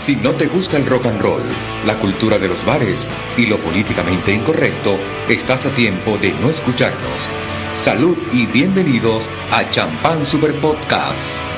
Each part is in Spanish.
Si no te gusta el rock and roll, la cultura de los bares y lo políticamente incorrecto, estás a tiempo de no escucharnos. Salud y bienvenidos a Champán Super Podcast.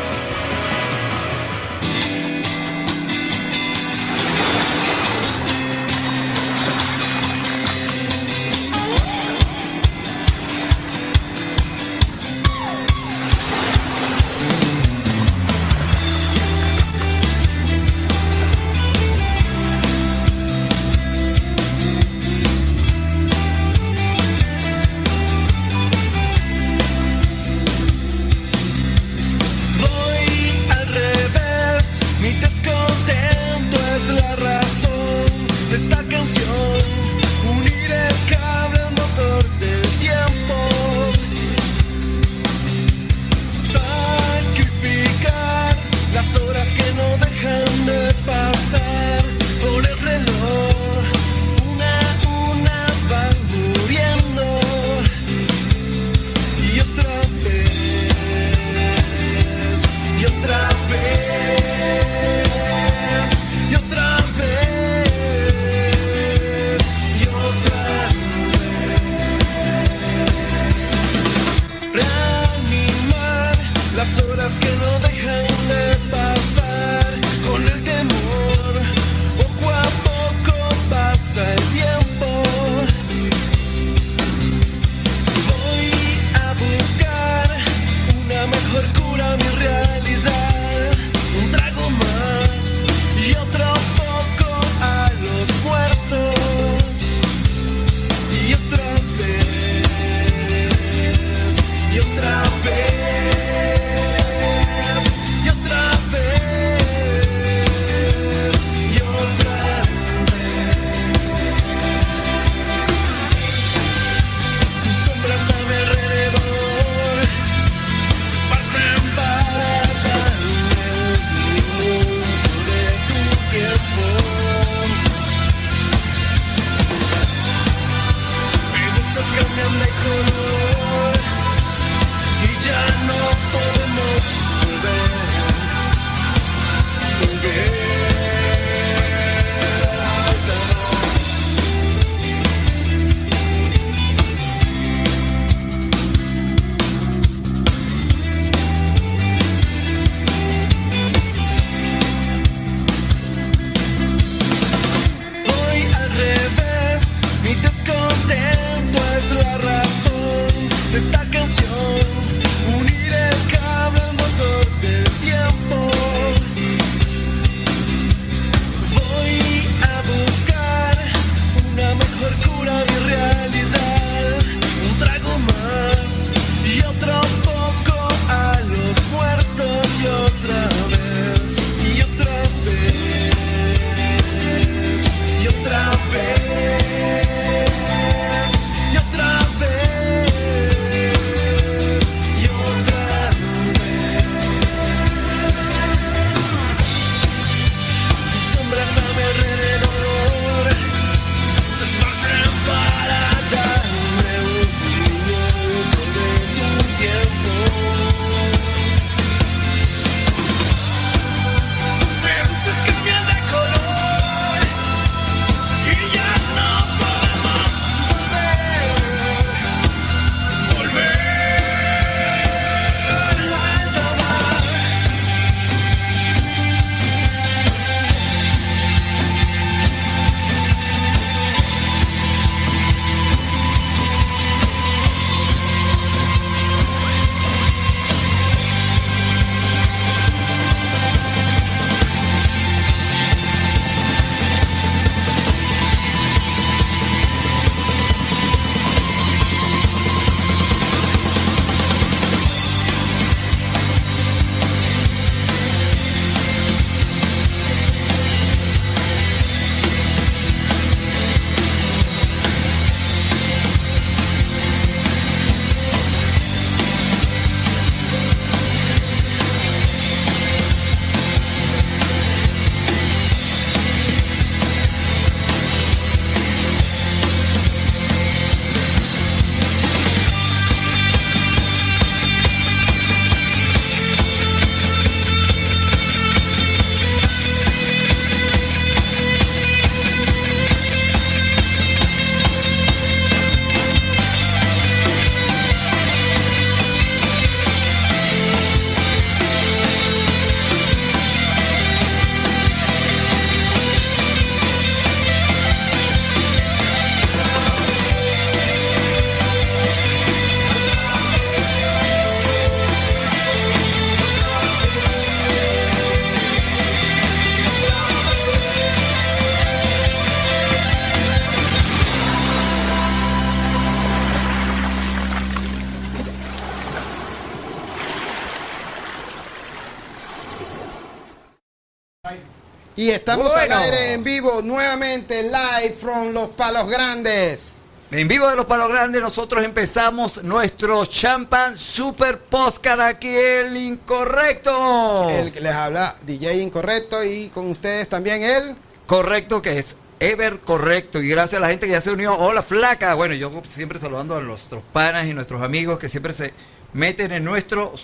Estamos Bueno. al aire en vivo nuevamente, live from Los Palos Grandes. En vivo de los Palos Grandes nosotros empezamos nuestro Champagne Super Podcast aquí el incorrecto. El que les habla DJ Incorrecto y con ustedes también él. Correcto que es Ever Correcto y gracias a la gente que ya se unió. Hola flaca. Bueno, yo siempre saludando a nuestros panas y nuestros amigos que siempre se meten en nuestro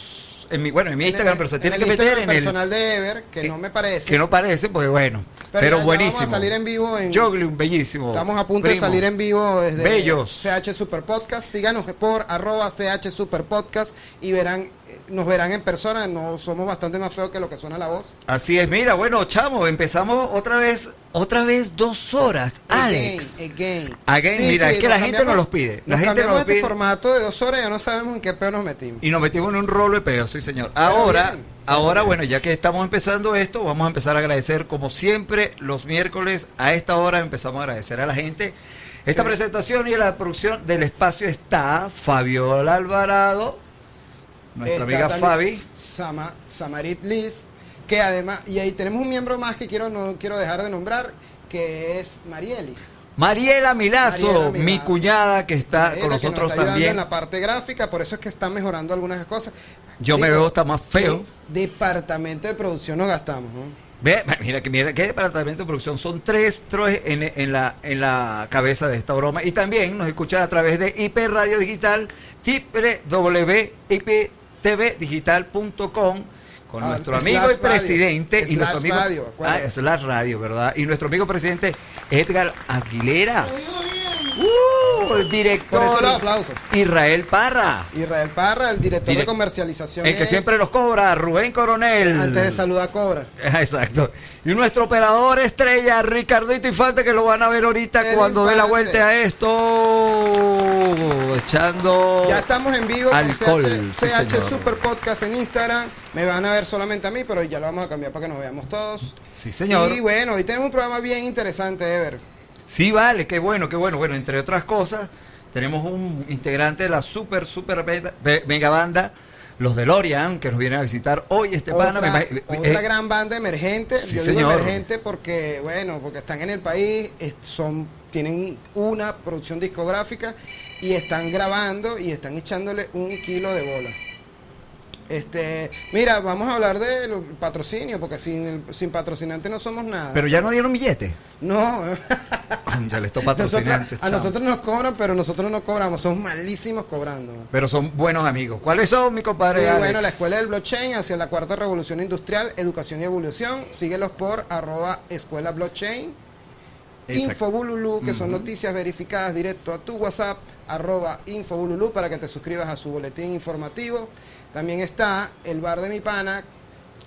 en mi bueno, en mi Instagram, pero se En tienen el que meter en el personal de Ever, que eh, no me parece. que no parece, porque bueno, pero, ya- ya buenísimo. Vamos a salir en vivo en... Joglin, bellísimo. Estamos a punto de salir en vivo desde Bellos. CH Super Podcast. Síganos por arroba CH Super Podcast y verán, nos verán en persona. No somos bastante más feos que lo que suena la voz. Así es, mira, bueno, chamo, empezamos otra vez, otra vez dos horas, Alex. Again, again. Again, mira, es que la gente nos los pide, la nos gente nos este pide. formato de dos horas y ya no sabemos en qué peo nos metimos. Y nos metimos en un rolo de peo, sí señor. Ahora, bien. ahora, bueno, ya que estamos empezando esto, vamos a empezar a agradecer, como siempre, los miércoles a esta hora empezamos a agradecer a la gente. Esta Sí. presentación y la producción del espacio está Fabiola Alvarado, nuestra Está amiga Fabi. Sama, Samarit Liz, que además, y ahí tenemos un miembro más que quiero no quiero dejar de nombrar, que es Marielis. Mariela Milazo, Mariela mi cuñada que está con que nos nosotros está ayudando también. En la parte gráfica, por eso es que están mejorando algunas cosas. Yo me veo hasta más feo. ¿qué departamento de producción nos gastamos, ¿no? Ve, mira que mira qué departamento de producción son tres tres en, en la en la cabeza de esta broma y también nos escuchan a través de IP Radio Digital www.iptvdigital.com con Ah, nuestro amigo y radio. presidente y Slash nuestro amigo radio, ah, slash radio, ¿verdad? Y nuestro amigo presidente Edgar Aguilera. Uh, el director Por eso los aplausos. Israel Parra. Israel Parra, el director Direct- de comercialización. El que es- siempre nos cobra, Rubén Coronel. Antes de saludar Cobra. Exacto. Y nuestro operador estrella, Ricardito Infante, que lo van a ver ahorita El cuando dé la Infante. vuelta a esto. Echando. Ya estamos en vivo Alcohol, con sí, CH, CH. Super Podcast en Instagram. Me van a ver solamente a mí, pero ya lo vamos a cambiar para que nos veamos todos. Sí, señor. Y bueno, hoy tenemos un programa bien interesante, Ever. Sí, vale, qué bueno, qué bueno. Bueno, entre otras cosas, tenemos un integrante de la super, super mega, mega banda, los DeLorean, que nos vienen a visitar hoy. Este pana, otra, otra eh, gran banda emergente. sí, Yo digo señor. emergente porque, bueno, porque están en el país, son, tienen una producción discográfica y están grabando y están echándole un kilo de bola. Este, mira, vamos a hablar de los patrocinio, porque sin, sin patrocinante no somos nada. Pero ya no dieron billete. no, Ya estos Nosotros- patrocinantes. a nosotros nos cobran, pero nosotros no cobramos, son malísimos cobrando. Pero son buenos amigos. ¿Cuáles son, mi compadre? Alex? bueno, la Escuela del Blockchain hacia la cuarta revolución industrial, educación y evolución. Síguelos por arroba escuela blockchain. Exacto. Que son noticias verificadas directo a tu WhatsApp, arroba Infobululú, para que te suscribas a su boletín informativo. También está el bar de mi pana,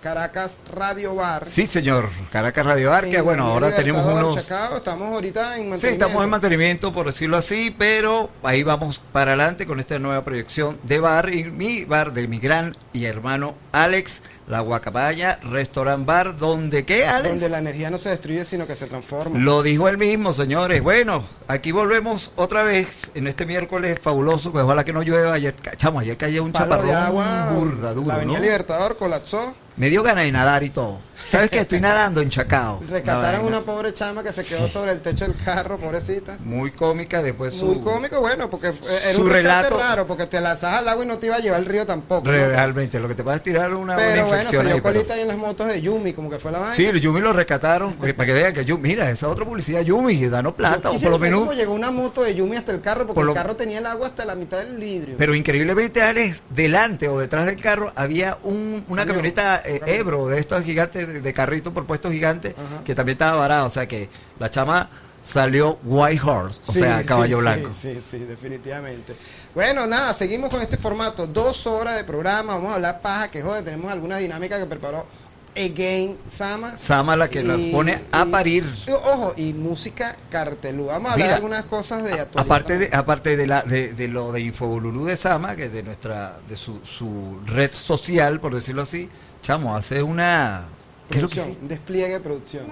Caracas Radio Bar. Sí, señor. Caracas Radio Bar, que en bueno, ahora tenemos unos... Chacao. Estamos ahorita en Sí, mantenimiento. estamos en mantenimiento, por decirlo así, pero ahí vamos para adelante con esta nueva proyección de bar, y mi bar de mi gran y hermano Alex, la Guacabaya Restaurant Bar, donde qué, Alex? Donde la energía no se destruye, sino que se transforma. Lo dijo él mismo, señores. Bueno, aquí volvemos otra vez en este miércoles fabuloso, que ojalá que no llueva. Ayer, chamo, ayer cayó un Palo chaparrón de agua, burda, duro, la Avenida ¿no? Libertador colapsó. Me dio ganas de nadar y todo. ¿Sabes qué? Estoy nadando en Chacao. Rescataron una pobre chama que se quedó sobre el techo del carro, pobrecita. Muy cómica, después su... Muy cómico, bueno, porque era su un relato- raro, porque te lanzas al agua y no te iba a llevar el río tampoco. ¿no? Realmente, lo que te puedes tirar una, una Pero bueno, se infección dio pero- colita ahí en las motos de Yumi, como que fue la vaina. Sí, Yumi lo rescataron, porque- para que vean que Yumi, mira, esa otra publicidad Yumi, danos plata, o por lo menos... llegó una moto de Yumi hasta el carro, porque Por el carro tenía el agua hasta la mitad del vidrio. Pero increíblemente, Alex, delante o detrás del carro había un, una camioneta eh. Ebro, de estos gigantes, de, de carrito por puestos gigantes, Ajá. que también estaba varado. O sea que la chama salió White Horse, o Sí, sea, caballo sí, blanco. Sí, sí, definitivamente. Bueno, nada, seguimos con este formato. Dos horas de programa. Vamos a hablar paja, que joder, tenemos alguna dinámica que preparó Again Sama. Sama la que la pone a y- parir. ojo, y música cartelú. Vamos a hablar Mira, de algunas cosas de actualidad. Aparte de, aparte de la de, de lo de Infobolulú de Sama, que es de nuestra de su, su red social, por decirlo así, chamo, hace una ¿Qué es lo que Producción, hiciste? un despliegue de producción.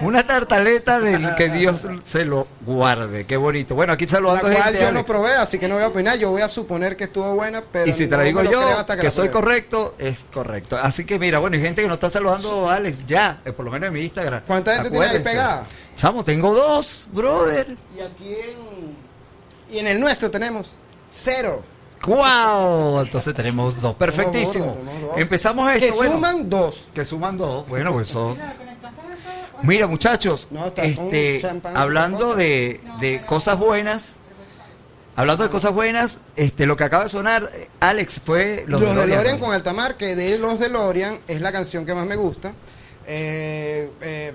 Una tartaleta del que Dios se lo guarde. Qué bonito. Bueno, aquí La saludando cual gente. yo no probé, así que no voy a opinar. Yo voy a suponer que estuvo buena, pero. y si te la no digo yo, que, la soy correcto, es correcto. Así que mira, bueno, hay gente que nos está saludando, Alex, ya, eh, por lo menos en mi Instagram. ¿Cuánta gente tiene ahí Acuérdense. pegada? Chamo, tengo dos, brother. Y aquí en. Y en el nuestro tenemos cero. ¡Wow! Entonces tenemos dos. Perfectísimo. Empezamos esto. Que bueno, suman dos. Que suman dos. Bueno, pues son. Mira, muchachos, este, hablando de, de cosas buenas, hablando de cosas buenas, este, lo que acaba de sonar, Alex, fue Los, los, DeLorean DeLorean. con Altamar, que de los DeLorean es la canción que más me gusta. Eh, eh,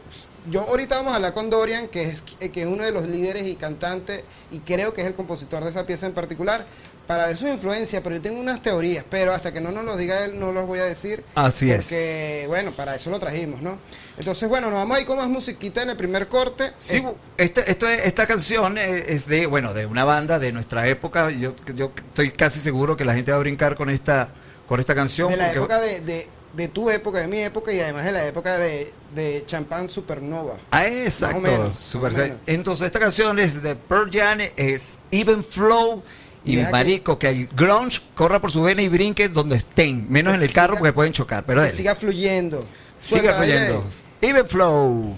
yo ahorita vamos a hablar con Dorian, que es, que es uno de los líderes y cantantes, y creo que es el compositor de esa pieza en particular, para ver su influencia, pero yo tengo unas teorías, pero hasta que no nos lo diga él, no los voy a decir. Así es. Porque, bueno, para eso lo trajimos, ¿no? Entonces, bueno, nos vamos a ir con más musiquita en el primer corte. Sí, Eh, este, esto es- esta canción es de, bueno, de una banda de nuestra época. Yo, yo estoy casi seguro que la gente va a brincar con esta, con esta canción. de la porque- época de, de, de tu época, de mi época, y además de la época de, de Champagne Supernova. Ah, exacto. Menos, super-. Entonces, esta canción es de Pearl Jam, es Even Flow. Y Deja que- marico, que el grunge corra por su vena y brinque donde estén, menos Que en el carro siga- porque pueden chocar. Pero que siga fluyendo. Suelta, fluyendo. Even Flow.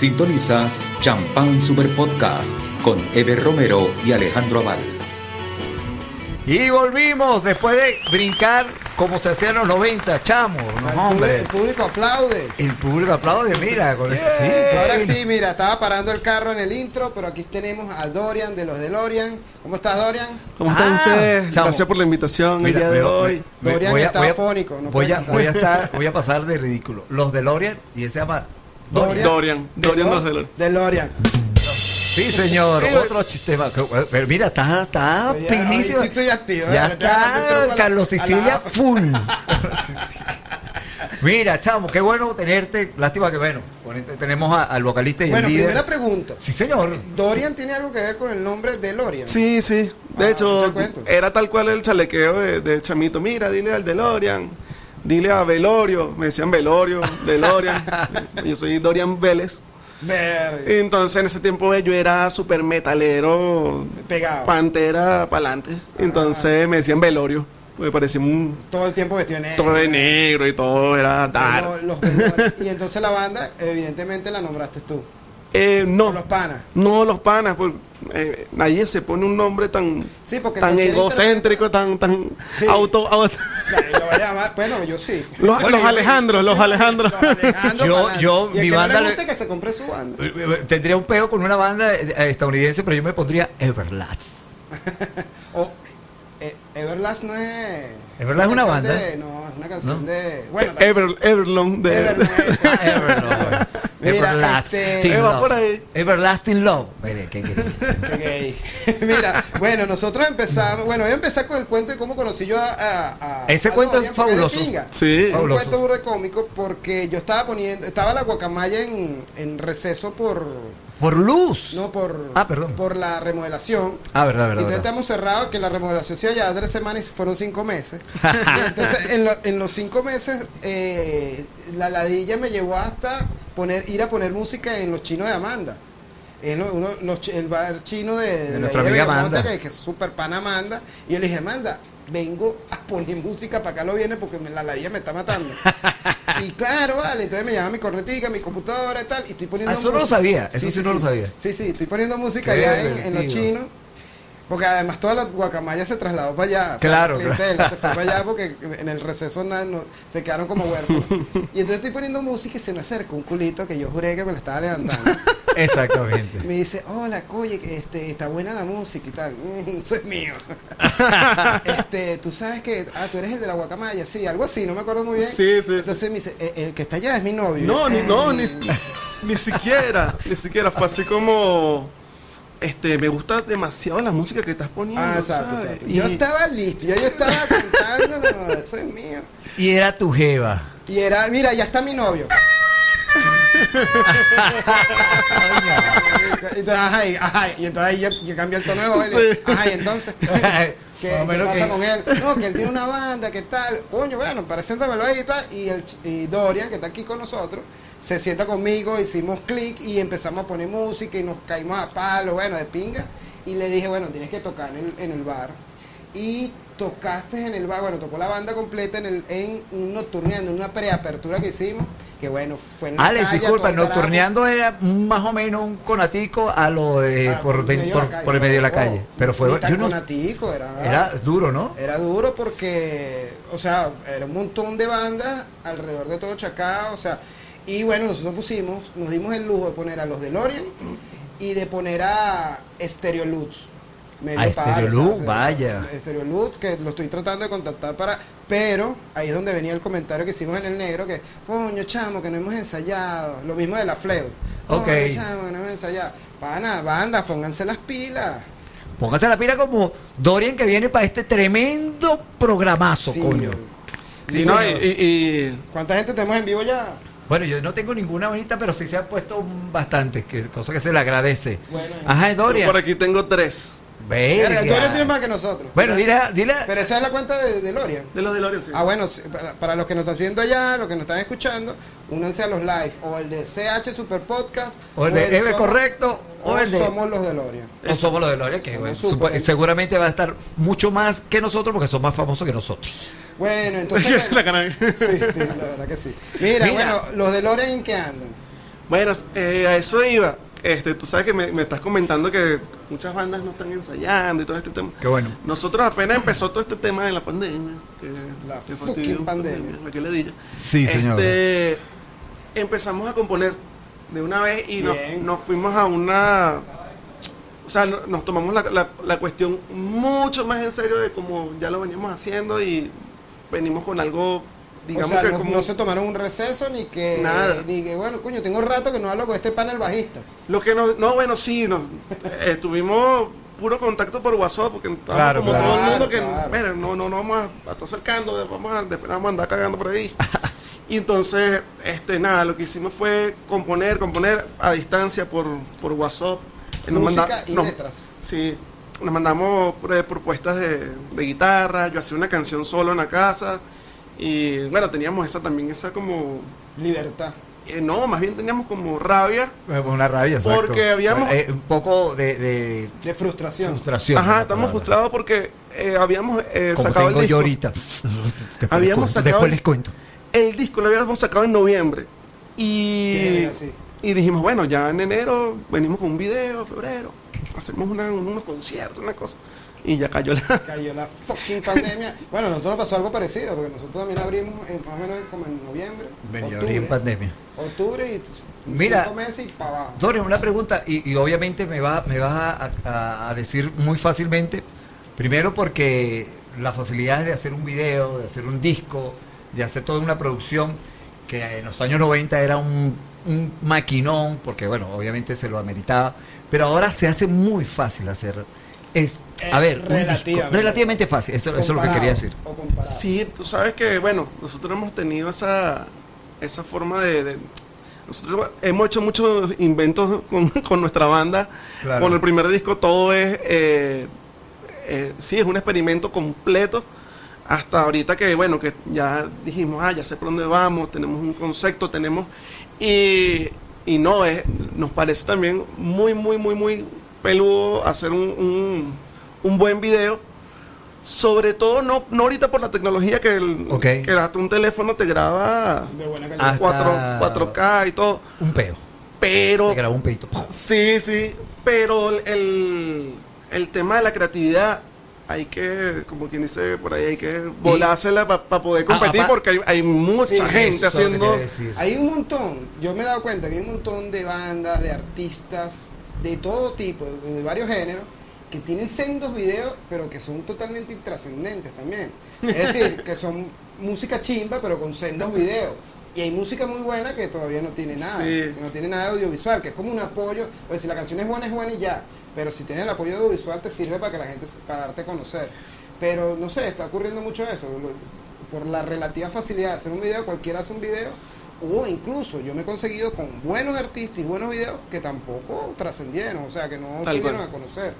Sintonizas Champán Super Podcast con Eber Romero y Alejandro Aval. Y volvimos después de brincar como se hacía en los 90, chamo, no, El hombre. público- El público aplaude. El público aplaude, mira, con sí. Ahora sí, mira, estaba parando el carro en el intro, pero aquí tenemos a Dorian de los DeLorean. ¿Cómo estás, Dorian? ¿Cómo están Ah, ustedes? chamo. Gracias por la invitación Mira, el día de me- hoy. me- Dorian voy a- está voy a- afónico, no voy, puede a, cantar. voy, a estar, voy a pasar de ridículo. Los DeLorean, y él se llama Dorian. Dorian. Dorian De dos de DeLorean. Sí, señor, Sí, otro sistema. Pero mira, está, está Ya, pinísimo. hoy sí estoy activo, Ya ¿eh? Está Carlos Sicilia full. mira, chamo, qué bueno tenerte. Lástima que, bueno, tenemos a- al vocalista y Bueno, el líder. primera pregunta. Sí, señor. ¿Dorian tiene algo que ver con el nombre DeLorean? Sí, sí. De Ah, hecho, era tal cual el chalequeo de, de Chamito. Mira, dile al DeLorean. Dile a Velorio. Me decían Velorio, DeLorean. yo soy Dorian Vélez. Ver, Entonces, en ese tiempo yo era súper metalero. pegado. Pantera para adelante. Entonces me decían Velorio. Me parecía un... Todo el tiempo vestido negro. Todo de negro y todo era dark. Los- los DeLorean. y entonces la banda, evidentemente, la nombraste tú. Eh, no. Con los panas. No, los panas, pues, eh, nadie se pone un nombre tan, Sí, porque tan egocéntrico, tan, tan Sí. auto, auto-. Bueno, yo sí. Los- Bueno, los yo- Alejandros, los Alejandros. los Alejandros Yo- yo, mi que no banda le le- guste que se compre su banda. Tendría un pego con una banda eh, estadounidense, pero yo me pondría Everlast. O eh, Everlast no es. Everlast es una banda. de- no, es una canción ¿No? de. Bueno, Ever, Everlong de, Everlast, esa. Ah, Everlast. Mira, Everlasting este- Love. por ahí. Everlasting Love. Mire, qué- qué- Qué gay. Mira, bueno, nosotros empezamos. Bueno, voy a empezar con el cuento de cómo conocí yo a. a- a- Ese a cuento Dorian, es fabuloso. pinga. Sí. Es un Fabuloso. cuento burda cómico porque yo estaba poniendo. Estaba la guacamaya en, en receso por. Por luz. No, por. Ah, perdón. Por la remodelación. Ah, verdad, Y verdad. entonces verdad. estamos cerrados, que la remodelación se ya tres semanas y fueron cinco meses. Entonces, en, lo- en los cinco meses, eh, la ladilla me llevó hasta poner ir a poner música en los chinos de Amanda. En lo- uno- los el bar chino de, De nuestra amiga Amanda. Que, que es súper pana Amanda. Y yo le dije, Amanda, vengo a poner música para acá lo viene porque me- la ladilla me está matando. y claro, vale, entonces me llama mi cornetica, mi computadora y tal, y estoy poniendo Ah, eso no lo sabía, eso sí no lo sabía. Sí, sí, estoy poniendo música allá en, en los chinos. Porque además toda la guacamaya se trasladó para allá. o sea, Claro, la clientela se fue para allá porque en el receso nada, no- se quedaron como huérfanos. Y entonces estoy poniendo música y se me acerca un culito que yo juré que me lo estaba levantando. Exactamente. Y me dice, hola, oye, que este, está buena la música y tal. "Mm, eso es mío. este, tú sabes que, ah, tú eres el de la guacamaya, sí, algo así, no me acuerdo muy bien. Sí, sí. Entonces me dice, "Eh, el que está allá es mi novio. No, ni, no, ni, ni siquiera, ni siquiera, fue así como, este, me gusta demasiado la música que estás poniendo, Ah, exacto, ¿sabes? exacto. Y- Yo estaba listo, ya yo estaba cantando, no, eso es mío. Y era tu jeva. Y era, mira, ya está mi novio. Entonces, ajá, y, ajá, y entonces ahí ya, ya cambia el tono de voz. y le- Sí. Ajá, y entonces, ¿qué, pasa que- con él? No, que él tiene una banda, ¿qué tal? Coño, bueno, preséntamelo ahí y tal. Y, el, ch- y Dorian, que está aquí con nosotros, se sienta conmigo, hicimos clic y empezamos a poner música y nos caímos a palo, bueno, de pinga. Y le dije, bueno, tienes que tocar en el, en el bar. Y tocaste en el bar, bueno, tocó la banda completa en, el, en un nocturneando, en una preapertura que hicimos, que bueno, fue en Alex, calle, disculpa, nocturneando era más o menos un conatico a lo de Ah, por, medio de por- la calle, por el medio de la no, calle. Pero fue no- conatico, era, era duro, ¿no? era duro porque, o sea, era un montón de bandas alrededor de todo Chacao, o sea, y bueno, nosotros pusimos, nos dimos el lujo de poner a los de Lorian y de poner a Stereo Lutz. medio A palo, Stereo o sea, vaya. de Stereo Lutz, que lo estoy tratando de contactar para, pero ahí es donde venía el comentario que hicimos en el negro, que, coño, chamo, que no hemos ensayado, lo mismo de la Fleo. Coño, chamo, que no hemos ensayado. Pana, bandas, pónganse las pilas. Póngase la pila como Dorian que viene para este tremendo programazo, Sí. coño. Sí, Sí, no, y- ¿Cuánta gente tenemos en vivo ya? Bueno, yo no tengo ninguna bonita, pero sí se han puesto bastantes, que cosa que se le agradece. Bueno, Ajá, yo Dorian. por aquí tengo tres. Verga. Dorian tiene más que nosotros. Bueno, dile, dile. Pero esa es la cuenta de, de Lorian. De los de Lorio, sí. Ah, bueno, para, para los que nos están haciendo allá, los que nos están escuchando, únanse a los live, o el de CH Super Podcast, O el de Eve Correcto, o, o el de. Somos los de Lorian. O somos los de Loria, que bueno, supo- seguramente va a estar mucho más que nosotros porque son más famosos que nosotros. Bueno, entonces. La sí, sí, la verdad que sí. Mira, Mira. bueno, los de Lorian en qué andan. Bueno, eh, a eso iba. Este, tú sabes que me, me estás comentando que muchas bandas no están ensayando y todo este tema. Qué bueno. Nosotros apenas empezó todo este tema de la pandemia. Que, La que fucking fastidio, pandemia. La que le diga. Sí, señor. Este, empezamos a componer de una vez y nos, nos fuimos a una... O sea, no- nos tomamos la, la- la cuestión mucho más en serio de como ya lo veníamos haciendo y venimos con algo, digamos o sea, que no, como... no se tomaron un receso ni que Nada. ni que bueno, coño, tengo rato que no hablo con este panel bajista. Lo que no, no bueno, sí, nos, eh, tuvimos puro contacto por WhatsApp porque estábamos Claro, como claro. todo el mundo que, Claro. no, no, no vamos a, a estar acercando, vamos a, después vamos a andar cagando por ahí. y entonces, este, nada, lo que hicimos fue componer, componer a distancia por, por WhatsApp. Nos Música manda- y letras. Sí, nos mandamos eh, propuestas de, de guitarra, yo hacía una canción solo en la casa y bueno, teníamos esa también, esa como, Libertad. eh, no, más bien teníamos como rabia Eh, Una rabia, exacto. Porque habíamos- Eh, un poco de, de De frustración. frustración. Ajá, estamos frustrados porque eh, habíamos eh, Como sacado el tengo yo disco. ahorita. Después Habíamos les cuento, sacado Después el- les cuento. El disco lo habíamos sacado en noviembre. Y, y dijimos, bueno, ya en enero venimos con un video, febrero, hacemos una- unos conciertos, una cosa. Y ya cayó la... Cayó la fucking pandemia. Bueno, a nosotros nos pasó algo parecido, porque nosotros también abrimos en, más o menos como en noviembre. Venía octubre, en pandemia. octubre y Mira. cinco meses y para abajo. Dorian, una pregunta, y, y obviamente me va, me vas a, a- a decir muy fácilmente, primero porque las facilidades de hacer un video, de hacer un disco, de hacer toda una producción, que en los años 90 era un, un maquinón, porque bueno, obviamente se lo ameritaba, pero ahora se hace muy fácil hacer. Es, a Eh, ver, un disco, relativamente. fácil, eso, eso es lo que quería decir. Sí, tú sabes que, bueno, nosotros hemos tenido esa, esa forma de... de- nosotros hemos hecho muchos inventos con, con nuestra banda. Claro. Con el primer disco todo es... eh, eh, sí, es un experimento completo. Hasta ahorita que, bueno, que ya dijimos, ah, ya sé por dónde vamos, tenemos un concepto, tenemos... Y, y no, es, nos parece también muy, muy, muy, muy peludo hacer un, un, un buen video. Sobre todo, no, no ahorita por la tecnología que, el, que hasta un teléfono te graba De buena calidad. Hasta- 4, 4K y todo. Un peo. Pero Te grabó un peito. Sí, sí, pero el, el tema de la creatividad hay que, como quien dice por ahí, hay que volársela para poder Ah, competir porque hay, hay mucha Sí, gente haciendo... Hay un montón, yo me he dado cuenta que hay un montón de bandas, de artistas, de todo tipo, de, de varios géneros, que tienen sendos videos, pero que son totalmente intrascendentes también. Es decir, que son música chimba, pero con sendos videos. Y hay música muy buena que todavía no tiene nada, Sí. que no tiene nada audiovisual, que es como un apoyo, pues si la canción es buena, es buena y ya, pero si tienes el apoyo audiovisual te sirve para que la gente, para darte a conocer. Pero no sé, está ocurriendo mucho eso, por la relativa facilidad de hacer un video, cualquiera hace un video, o incluso yo me he conseguido con buenos artistas y buenos videos que tampoco trascendieron, o sea, que no Tal se dieron cual. a conocer.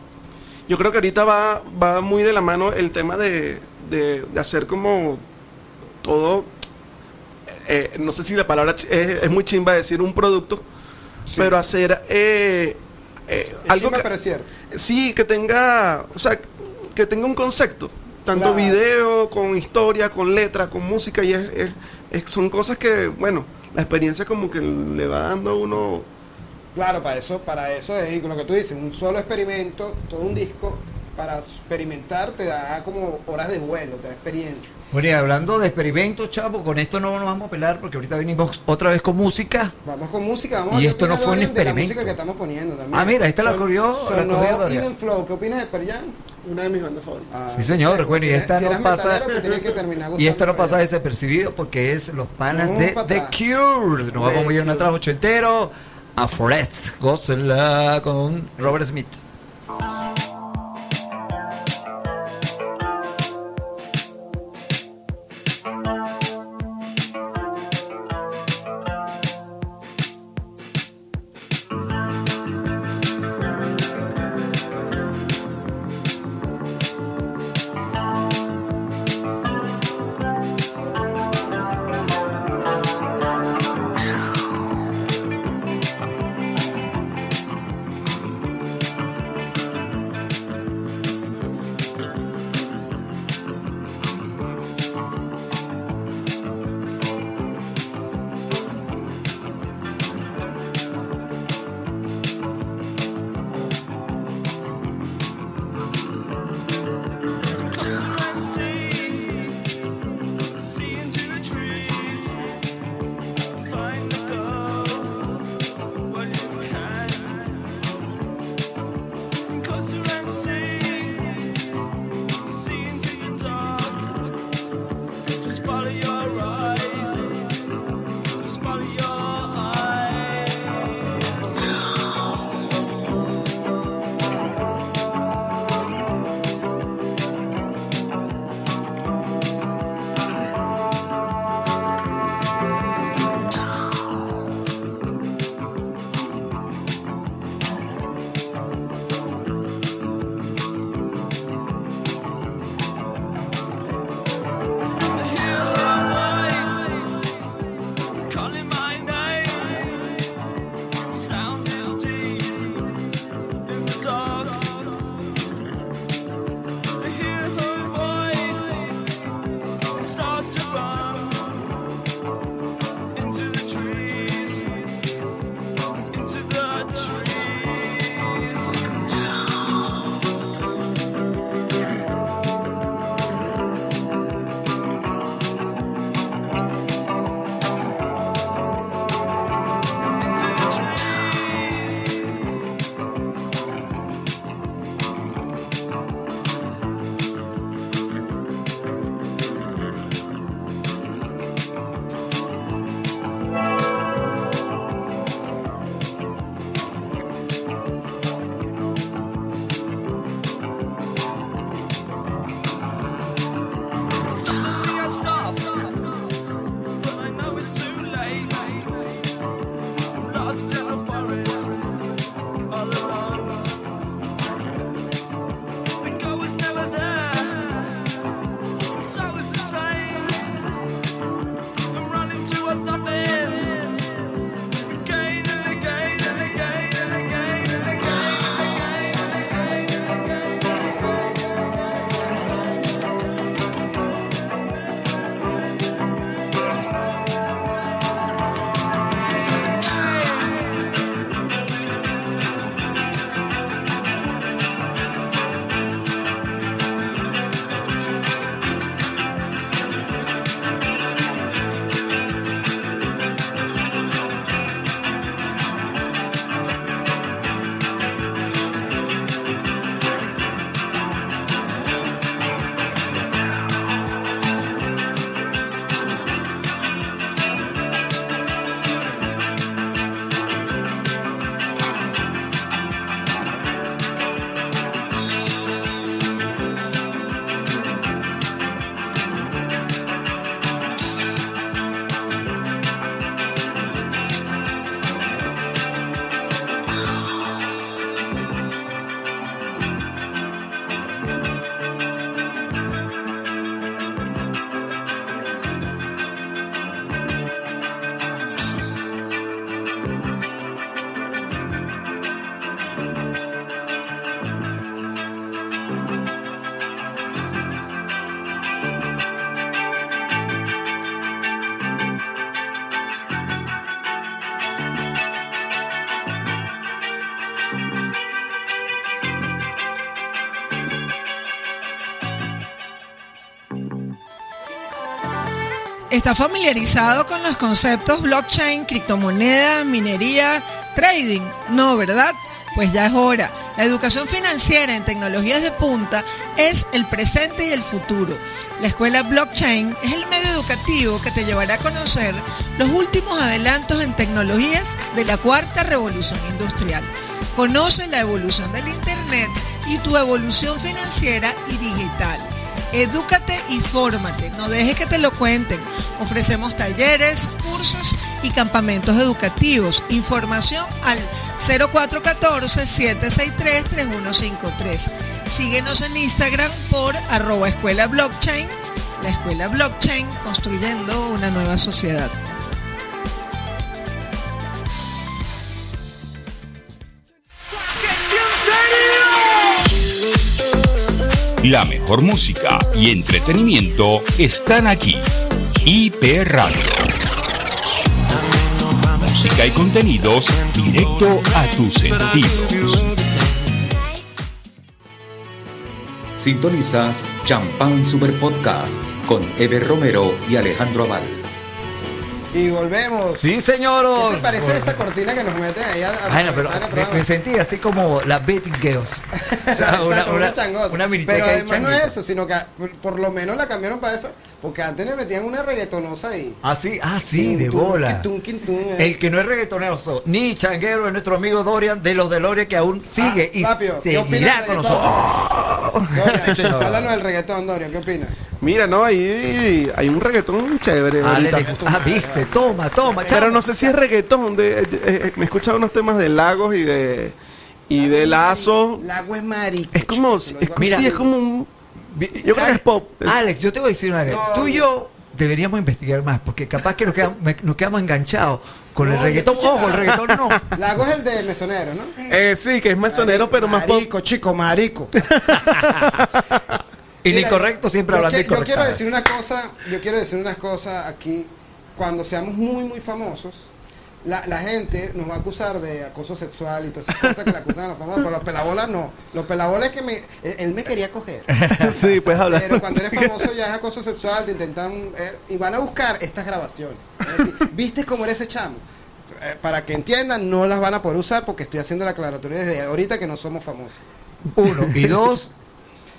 Yo creo que ahorita va, va muy de la mano el tema de, de, de hacer como todo, eh, no sé si la palabra es, es muy chimba decir un producto, Sí. pero hacer eh, eh, algo que, pero cierto. Sí, que tenga, o sea, que tenga un concepto, tanto Claro. video, con historia, con letra, con música, y es, es- es- son cosas que, bueno, la experiencia como que le va dando a uno... Claro, para eso, para eso es lo que tú dices, un solo experimento, todo un disco, para experimentar te da como horas de vuelo, te da experiencia. Bueno, y hablando de experimentos, chavo, con esto no nos vamos a pelar porque ahorita venimos otra vez con música. Vamos con música, vamos Y a ver esto no fue un Dorian de la experimento. música que estamos poniendo también. Ah, mira, esta la Son- la sonó corrió Dorian. Even Flow, ¿qué opinas de Pearl Jam? Una de mis bandas favoritas. Ah, Sí, señor. bueno, y si esta si no pasa. que terminar Y esta no pasa desapercibido porque es los panas de The. Cure. Nos vamos muy bien atrás ochentero. A Forest Gózela con Robert Smith. ¿Está familiarizado con los conceptos blockchain, criptomoneda, minería, trading? No, ¿verdad? Pues ya es hora. La educación financiera en tecnologías de punta es el presente y el futuro. La escuela blockchain es el medio educativo que te llevará a conocer los últimos adelantos en tecnologías de la cuarta revolución industrial. Conoce la evolución del Internet y tu evolución financiera y digital. Edúcate y fórmate, no dejes que te lo cuenten. Ofrecemos talleres, cursos y campamentos educativos. Información al 0414-763-3153. Síguenos en Instagram por arroba escuela blockchain. La escuela blockchain construyendo una nueva sociedad. La mejor música y entretenimiento están aquí. IP Radio. Música y contenidos directo a tus sentidos. Sintonizas Champán Super Podcast con Eber Romero y Alejandro Aval. Y volvemos. Sí, señor. ¿Qué te parece esa cortina que nos meten ahí a, a Bueno, pero me, me sentí así como las Betty Girls. O sea, una, una, una miniteca Pero de además no es eso, sino que por, por lo menos la cambiaron para esa, porque antes le metían una reggaetonosa ahí. Ah, sí, ah, sí, de bola. quintún, quintún, eh. El que no es reggaetonero so- ni changuero es nuestro amigo Dorian de los Deloria que aún sigue y Ah, rápido, ¿qué opinas seguirá del con nosotros. Dorian, Sí, señor. háblanos del reggaetón, Dorio, ¿qué opinas? Mira, no, ahí hay un reggaetón chévere. Ah, le- ahorita. ah, viste, toma, toma, Pero chamo. no sé si es reggaetón. De, eh, eh, me he escuchado unos temas de Lagos y de y de Lazo. Lago es marico. Es como, es, digo sí, es como un. Yo creo que es pop. Alex, yo te voy a decir una vez. No, Tú y yo deberíamos investigar más, porque capaz que nos quedamos, me- nos quedamos enganchados con el No, reggaetón. Ojo, el reggaetón no. Lago es el de mesonero, ¿no? Eh, sí, que es mesonero, pero más pop. Marico, chico, marico. Y ni Mira, correcto siempre yo hablando que- de Yo quiero decir una cosa, yo quiero decir unas cosas aquí. Cuando seamos muy, muy famosos, la, la gente nos va a acusar de acoso sexual y todas esas cosas que le acusan a los famosos, pero los pelabolas no. Los pelabolas es que me, él, él me quería coger. sí, puedes hablar. Pero cuando eres famoso ya es acoso sexual, te intentan... eh, y van a buscar estas grabaciones. Es decir, ¿viste cómo era ese chamo? Eh, para que entiendan, no las van a poder usar porque estoy haciendo la aclaratoria desde ahorita que no somos famosos. Uno. Y dos.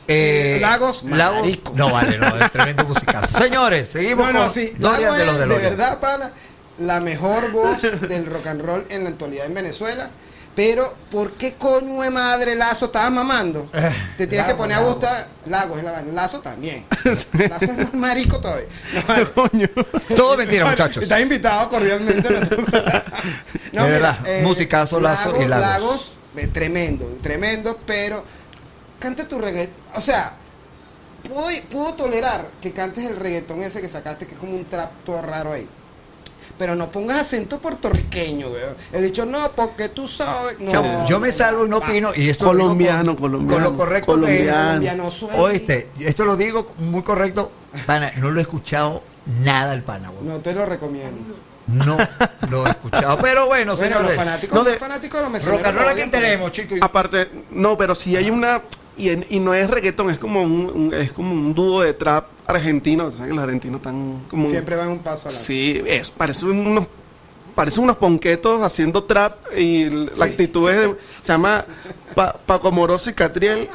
Eh, Lagos, Lagos. marico. No, vale, no, es tremendo musicazo. Señores, seguimos No, no, con sí. Dorian Lago de los de verdad, pana, la mejor voz del rock and roll en la actualidad en Venezuela. Pero, ¿por qué coño de madre Lazo estaba mamando? Te tienes que Lago, poner a Lago. gustar Lago es la vaina. Lazo también. Lazo es más marico todavía. No, Coño. Todo mentira, muchachos. Estás invitado cordialmente. no De verdad, musicazo, Lazo y Lagos. Lagos, eh, tremendo, tremendo, pero canta tu reggaetón. O sea, puedo, puedo tolerar que cantes el reggaetón ese que sacaste, que es como un trap todo raro ahí. Pero no pongas acento puertorriqueño, weón. El dicho, no, porque tú sabes. No, yo me salvo y no opino. Y esto Colombiano, con- colombiano, Con lo correcto que es. colombiano. Colombiano. Oíste, esto lo digo muy correcto. Pana, no lo he escuchado nada el pana, weón. No te lo recomiendo. No lo he escuchado. Pero bueno, Bueno, los señores. fanáticos, no, de- los fanáticos de los Rock and roll aquí tenemos, chicos. Aparte, no, pero si hay una. Y, en- y no es reggaetón, es como un, un- es como un dúo de trap argentino. ¿Sabes que los argentinos están como. Siempre van un paso adelante. Sí, es, parece unos, parecen unos ponquetos haciendo trap y la actitud es de- se llama Pa- Paco Moroso y Catriel.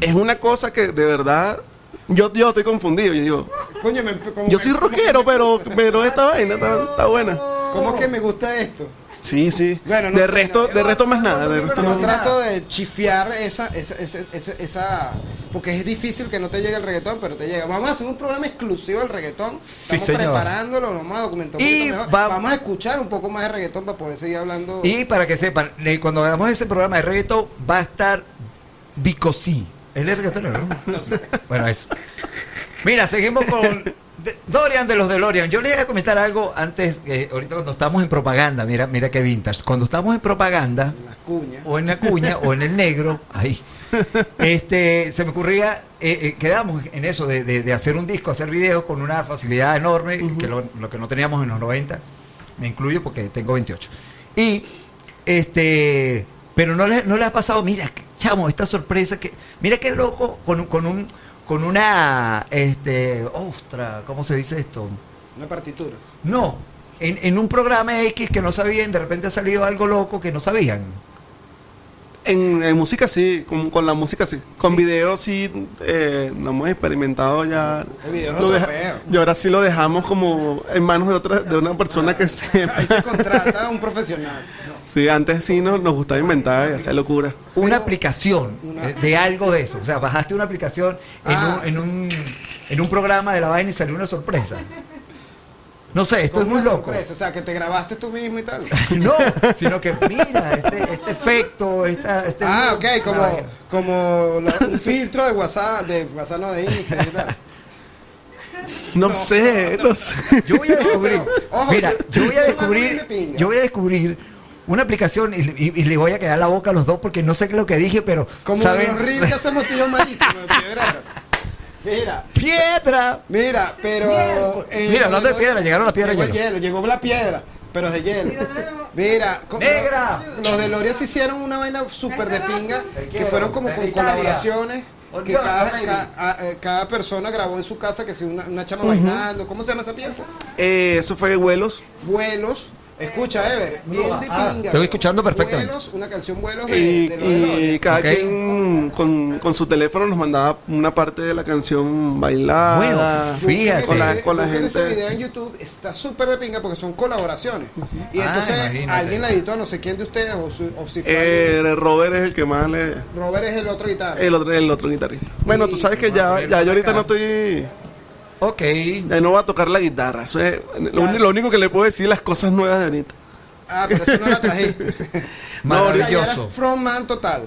Es una cosa que de verdad yo, yo estoy confundido. Yo digo, Coño, me- yo soy rockero, me- pero, pero esta vaina está, está buena. ¿Cómo que me gusta esto? Sí, sí. Bueno, no de sé, resto, no. de resto más nada. De resto Yo más nada. trato de chifiar esa, esa, esa, esa, esa- Porque es difícil que no te llegue el reggaetón, pero te llega. Vamos a hacer un programa exclusivo del reggaetón. Sí, Estamos señor. preparándolo, lo vamos a documentar un Y poquito mejor. va- Vamos a escuchar un poco más de reggaetón para poder seguir hablando. Y para que sepan, eh, cuando hagamos ese programa de reggaetón, va a estar Bicosí. Él es reggaetonero, ¿no? Bueno, eso. Mira, seguimos con de- Dorian de los DeLorean. Yo le iba a comentar algo antes, eh, ahorita cuando estamos en propaganda, mira, mira qué vintage. Cuando estamos en propaganda, o en la cuña, o en el negro, ahí. Este, se me ocurría, eh, eh, quedamos en eso de, de- de hacer un disco, hacer videos con una facilidad enorme, que lo, lo que no teníamos en los 90, me incluyo porque tengo 28. Y, este, pero no le, no le ha pasado, mira, chamo, esta sorpresa que, mira qué loco, con, un- con un, con una, este, ostra, ¿cómo se dice esto? Una partitura. No, en, en un programa X que no sabían, de repente ha salido algo loco que no sabían. En, en música sí, con, con la música sí. Con video sí, eh, no hemos experimentado ya. El video es otro deja- y ahora sí lo dejamos como en manos de otra, de una persona que sepa. Ahí se contrata a un profesional. Sí, antes sí nos, nos gustaba inventar y hacer locura. Una Pero- aplicación Una- eh, de algo de eso. O sea, bajaste una aplicación en, Ah. un, en, un, en un programa de la vaina y salió una sorpresa. No sé, esto es muy loco. sorpresa, O sea, que te grabaste tú mismo y tal. No, sino que mira, este, este efecto, esta, este Ah, ok, como, como la- un filtro de WhatsApp, de WhatsApp no de Instagram y tal. No, sé, no sé. Yo voy a descubrir, Ojo, mira, yo voy a descubrir, yo voy a descubrir una aplicación y, y- y le voy a quedar la boca a los dos porque no sé qué es lo que dije, pero Como saben los reels que hacemos tío malísimo de piedrero. Mira, piedra. mira, pero... eh, Mira, hablando de piedra, llegaron las piedras llegó el hielo. hielo. Llegó la piedra, pero es de hielo. Mira, ¡Negra! Los de Loria se hicieron una vaina súper de pinga, que fueron como de con Italia. colaboraciones. Que Olvídate, cada, baby. ca- a- eh, cada persona grabó en su casa que si una, una chama bailando, ¿cómo se llama esa pieza? Eh, eso fue vuelos. Vuelos. Escucha, Ever, bien de Ah, pinga. estoy escuchando perfectamente. Vuelos, una canción Vuelos de, Y, de los de y cada Ok. quien con, con su teléfono nos mandaba una parte de la canción bailada. Bueno, fíjate. Con la, con la busquen ese gente. video en YouTube está súper de pinga porque son colaboraciones. Y Ah, entonces imagínate. alguien la editó, no sé quién de ustedes, o, su- o si fue Eh, Robert es el que más le. Robert es el otro guitarra. El otro, el otro guitarrista. Bueno, tú sabes que ya, ya yo ahorita no estoy. Ok. Ya no voy a tocar la guitarra. Eso es lo, único que le puedo decir es las cosas nuevas de ahorita. Ah, pero eso no la trajiste. No, Maravilloso. frontman total.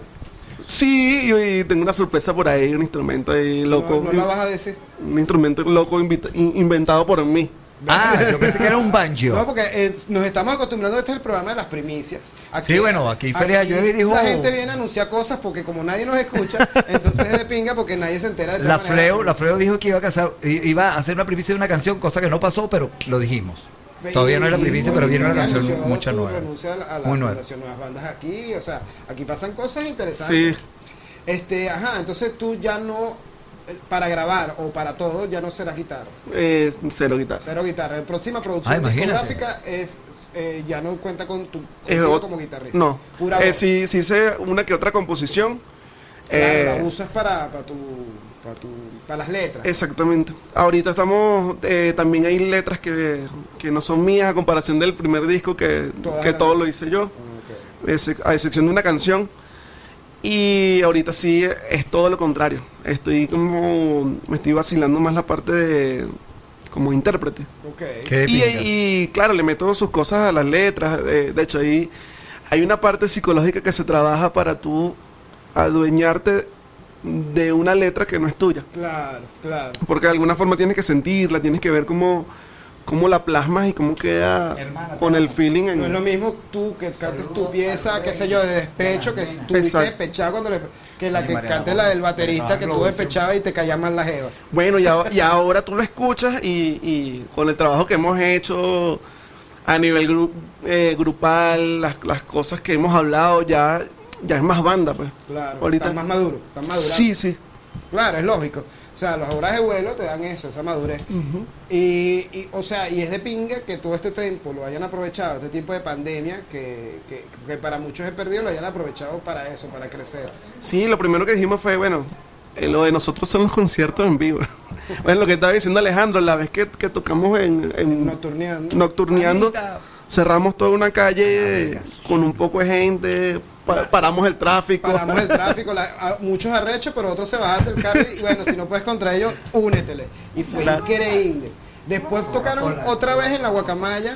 Sí, y, y tengo una sorpresa por ahí, un instrumento ahí loco. No, no la vas a decir. Un instrumento loco invita- in- inventado por mí. Ah, yo pensé que era un banjo. No, porque eh, nos estamos acostumbrando, este es el programa de las primicias. Sí, bueno, aquí Feria Llueve dijo- La gente viene a anunciar cosas porque como nadie nos escucha, entonces es de pinga porque nadie se entera de La. Fleo, la Fleo dijo que iba a casar, iba a hacer una primicia de una canción, cosa que no pasó, pero lo dijimos. Todavía no era primicia, pero viene una canción mucha nueva. a la, Muy nueva. Nuevas Bandas aquí, o sea, aquí pasan cosas interesantes. Sí. Este, ajá, entonces tú ya no, para grabar o para todo, ya no serás guitarra. Eh, cero guitarra. Cero guitarra. La próxima producción Ah, discográfica es, eh, ya no cuenta con tu Eh, ot- como guitarrista. No. Pura Eh, sí, sí hice una que otra composición. Claro, Eh, la usas para, para, tu, para, tu, para las letras. Exactamente. Ahorita estamos, eh, también hay letras que, que no son mías a comparación del primer disco que, que todo lo hice yo, a excepción de una canción. Y ahorita sí es todo lo contrario. Estoy como, me estoy vacilando más la parte de como intérprete. Ok. Qué Y, y, claro, le meto sus cosas a las letras. De, de hecho, ahí hay una parte psicológica que se trabaja para tú adueñarte de una letra que no es tuya. Claro, claro. Porque de alguna forma tienes que sentirla, tienes que ver cómo, cómo la plasmas y cómo queda con el feeling. En, No es lo mismo tú que cantes tu pieza, qué sé yo, de despecho, que tú despechado cuando le, que la que cantes la del baterista que tú despechabas y te caía mal la jeva. Bueno, y, ahora- y ahora tú lo escuchas y, y con el trabajo que hemos hecho a nivel gru- eh, grupal, las, las cosas que hemos hablado, ya, ya es más banda, pues. Claro, Ahorita- estás más maduro, estás madurando. Sí, sí. Claro, es lógico. O sea, las obras de vuelo te dan eso, esa madurez. Ujú. Y, y, o sea, y es de pinga que todo este tiempo lo hayan aprovechado, este tiempo de pandemia, que, que, que para muchos he perdido, lo hayan aprovechado para eso, para crecer. Sí, lo primero que dijimos fue, bueno, eh, lo de nosotros son los conciertos en vivo. bueno, lo que estaba diciendo Alejandro, la vez que, que tocamos en, en Nocturneando. Nocturneando, cerramos toda una calle con un poco de gente, pa- paramos el tráfico. Paramos el tráfico, la- a- muchos arrechos, pero otros se bajan del carro y bueno, si no puedes contra ellos, únetele. Y fue Gracias. increíble. Después tocaron otra vez en la Guacamaya,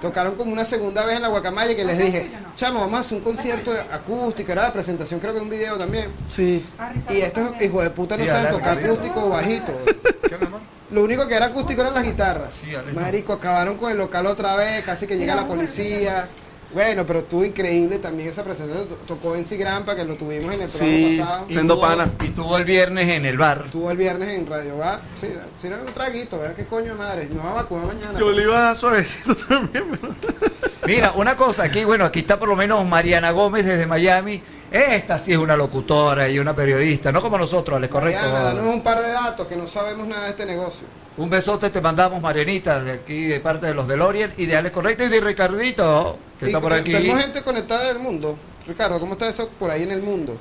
tocaron como una segunda vez en la Guacamaya que les dije, chamo, vamos a hacer un concierto acústico, era la presentación creo que de un video también. Sí. Y estos hijos de puta no saben tocar acústico o bajito. Lo único que era acústico eran las guitarras. Marico, acabaron con el local otra vez, casi que llega la policía. Bueno, pero estuvo increíble también esa presentación. To- Tocó en Sigrampa, que lo tuvimos en el Sí. programa pasado. Sí. Siendo tuvo- pana. Y tuvo el viernes en el bar. Estuvo el viernes en Radio Bar. Sí, sí, era un traguito, ¿verdad? ¿Qué coño madre? No va a vacunar mañana. Yo le iba a dar suavecito también, pero... Mira, una cosa, aquí, bueno, aquí está por lo menos Mariana Gómez desde Miami. esta sí es una locutora y una periodista, no como nosotros, ¿les correcto? Mariana, danos un par de datos que no sabemos nada de este negocio. Un besote te mandamos, Marianita, de aquí, de parte de los de L'Oreal y de Alex Correcto y de Ricardito, que Y está por aquí. Tenemos gente conectada del mundo. Ricardo, ¿cómo está eso por ahí en el mundo?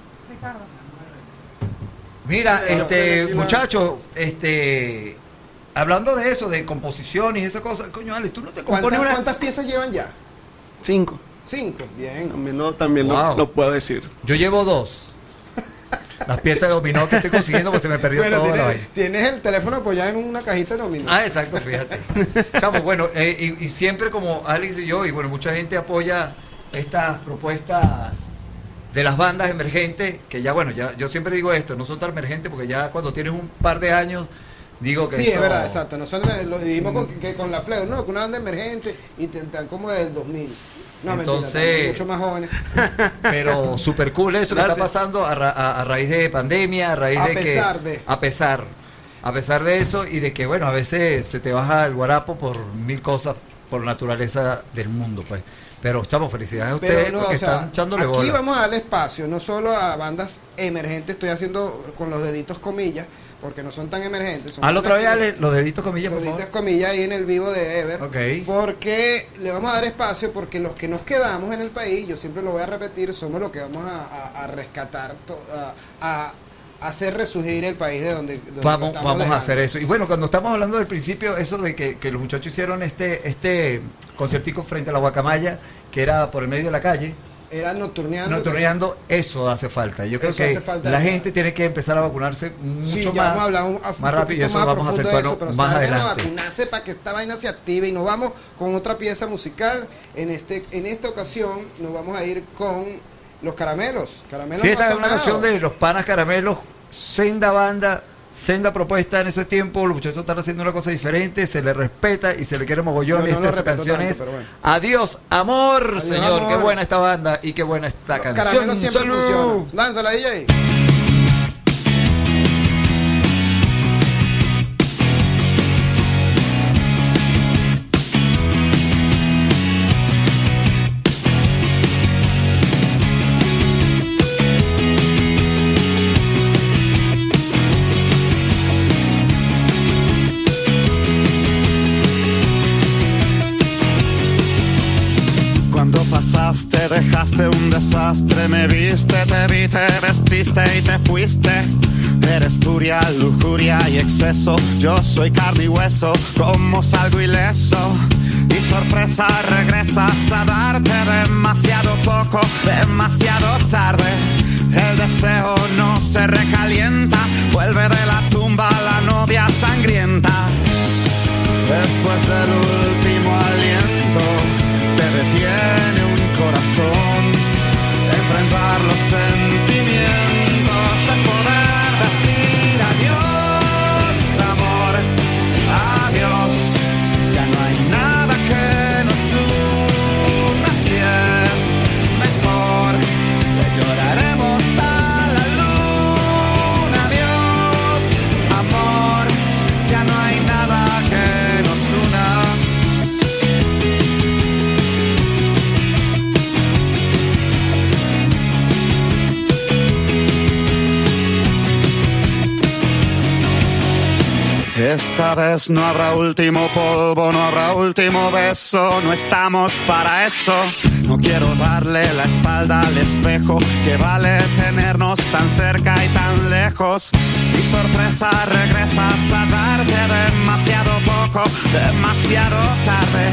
Mira, Sí, este, tranquila. muchacho, este, hablando de eso, de composiciones y esas cosas, coño, Alex, tú no te compones ¿Cuántas, una... cuántas piezas llevan ya? Cinco. Cinco. Bien. También lo, también lo, puedo decir. Yo llevo dos. Las piezas de dominó que estoy consiguiendo pues se me perdió Bueno, todo tienes, tienes el teléfono apoyado en una cajita de dominó. Ah, exacto, fíjate. Chamo, bueno, eh, y, y siempre como Alex y yo, y bueno, mucha gente apoya estas propuestas de las bandas emergentes, que ya, bueno, ya yo siempre digo esto, no son tan emergentes porque ya cuando tienes un par de años, digo que Sí, esto- es verdad, exacto. Nosotros lo dividimos con, que con la Fleur, no, con una banda emergente te- como del 2000. No, Entonces- mentira, mucho más jóvenes. Pero súper cool eso que está pasando a, ra- a- raíz de pandemia, a raíz A de que... pesar de. A pesar. A pesar de eso y de que, bueno, a veces se te baja el guarapo por mil cosas, por naturaleza del mundo, pues. Pero, chamo, felicidades a ustedes no, porque o sea, están echándole aquí bola. vamos a darle espacio, no solo a bandas emergentes, estoy haciendo con los deditos comillas, porque no son tan emergentes. Son Al que- Ale, los deditos comillas, por Los deditos favor. comillas ahí en el vivo de Ever. Ok. Porque le vamos a dar espacio, porque los que nos quedamos en el país, yo siempre lo voy a repetir, somos los que vamos a, a- a rescatar, to- a, a hacer resurgir el país de donde, Vamos, vamos a hacer eso. Y bueno, cuando estamos hablando del principio, eso de que, que los muchachos hicieron este este conciertico frente a la guacamaya, que era por el medio de la calle, Era nocturneando. nocturneando, eso hace falta. Yo creo que falta. la gente tiene que empezar a vacunarse mucho Sí, ya más, vamos a un, a- más rápido y eso más vamos a acentuarlo eso, pero más a adelante. vacunarse para que esta vaina se active y nos vamos con otra pieza musical. En este en esta ocasión nos vamos a ir con los caramelos. Caramelos Sí, esta es una canción de los panas caramelos, senda banda, senda propuesta en ese tiempo, los muchachos están haciendo una cosa diferente, se le respeta y se le quiere mogollón. Y no lo esta respeto canción tanto, es pero bueno. Adiós, amor, Adiós, señor. Qué buena esta banda y qué buena esta Los canción. caramelos siempre. Lánzala, DJ. Pasaste dejaste un desastre, me viste, te vi, te vestiste y te fuiste. Eres furia, lujuria y exceso, yo soy carne y hueso, como salgo ileso. Y sorpresa regresas a darte demasiado poco, demasiado tarde. El deseo no se recalienta, vuelve de la tumba la novia sangrienta. Después del último aliento se detiene un corazón. Enfrentar los Esta vez no habrá último polvo, no habrá último beso, no estamos para eso. No quiero darle la espalda al espejo, que vale tenernos tan cerca y tan lejos. Y sorpresa regresas a darte demasiado poco, demasiado tarde.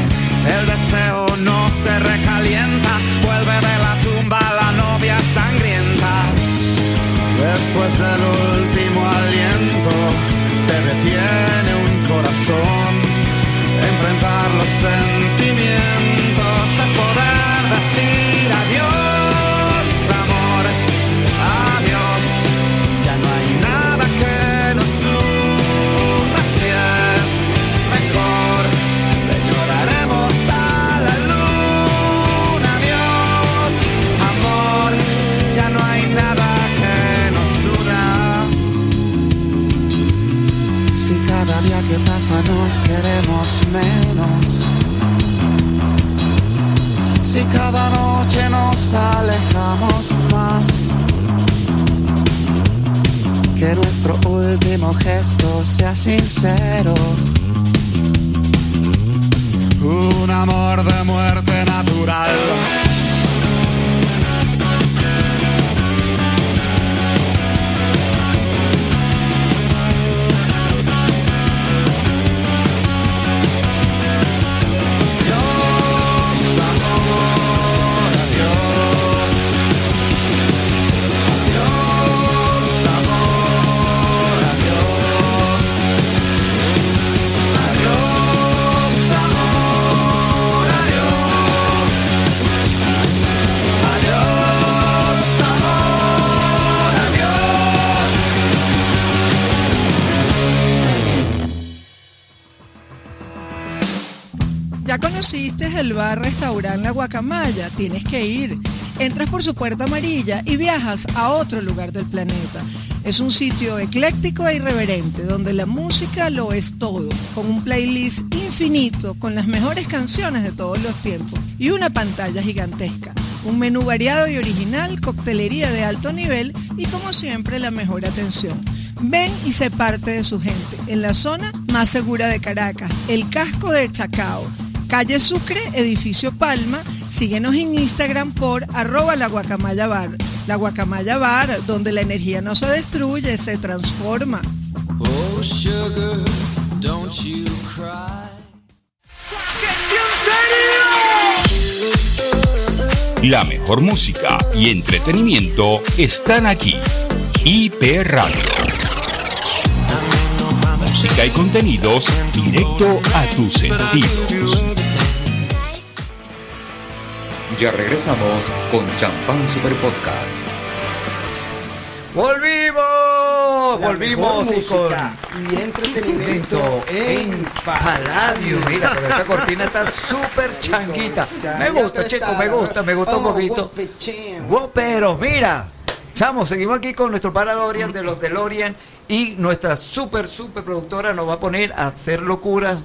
El deseo no se recalienta, vuelve de la tumba la novia sangrienta. Después del último aliento se detiene un corazón. Enfrentar los sentimientos es poder decir que pasa nos queremos menos. Si cada noche nos alejamos más. Que nuestro último gesto sea sincero. Un amor de muerte natural. Guacamaya, tienes que ir. Entras por su puerta amarilla y viajas a otro lugar del planeta. Es un sitio ecléctico e irreverente donde la música lo es todo, con un playlist infinito con las mejores canciones de todos los tiempos y una pantalla gigantesca. Un menú variado y original, coctelería de alto nivel y como siempre la mejor atención. Ven y sé parte de su gente en la zona más segura de Caracas, el casco de Chacao. Calle Sucre, edificio Palma. Síguenos en Instagram por arroba la guacamaya bar. La guacamaya bar, donde la energía no se destruye, se transforma. Oh, sugar, don't you cry. La mejor música y entretenimiento están aquí. IP Radio. Música y contenidos directo a tus sentidos. Ya regresamos con Champán Super Podcast. ¡Volvimos! La Volvimos y con y entretenimiento en Paladio. Mira, pero esa cortina está súper changuita. Me gusta, chico, me gusta, me gusta un poquito. Wow, pero mira, chamo, seguimos aquí con nuestro Paradorian de los DeLorean y nuestra super, super productora nos va a poner a hacer locuras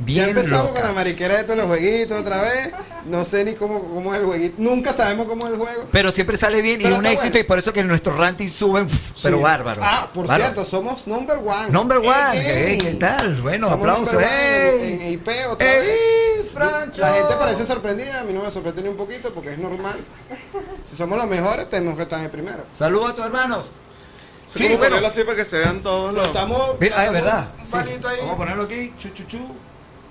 Ya bien empezamos con la mariquera de los jueguitos otra vez. No sé ni cómo, cómo es el jueguito. Nunca sabemos cómo es el juego. Pero siempre sale bien y es un éxito bueno. y por eso que nuestros rankings suben, pero bárbaro. Ah, por Bárbaro. cierto, somos number one. Number one, ¿qué tal? Bueno, Somos one ¡Ey! En, en IP otra ¡Ey, vez. Francho! La gente parece sorprendida, a mí no me sorprende ni un poquito porque es normal. Si somos los mejores, tenemos que estar en el primero. Saludos a tus hermanos. Sí, bueno. ponerlo así para que se vean todos los. Estamos. Mira, es verdad. Un Sí. palito ahí. Vamos a ponerlo aquí, chu, chu, chu.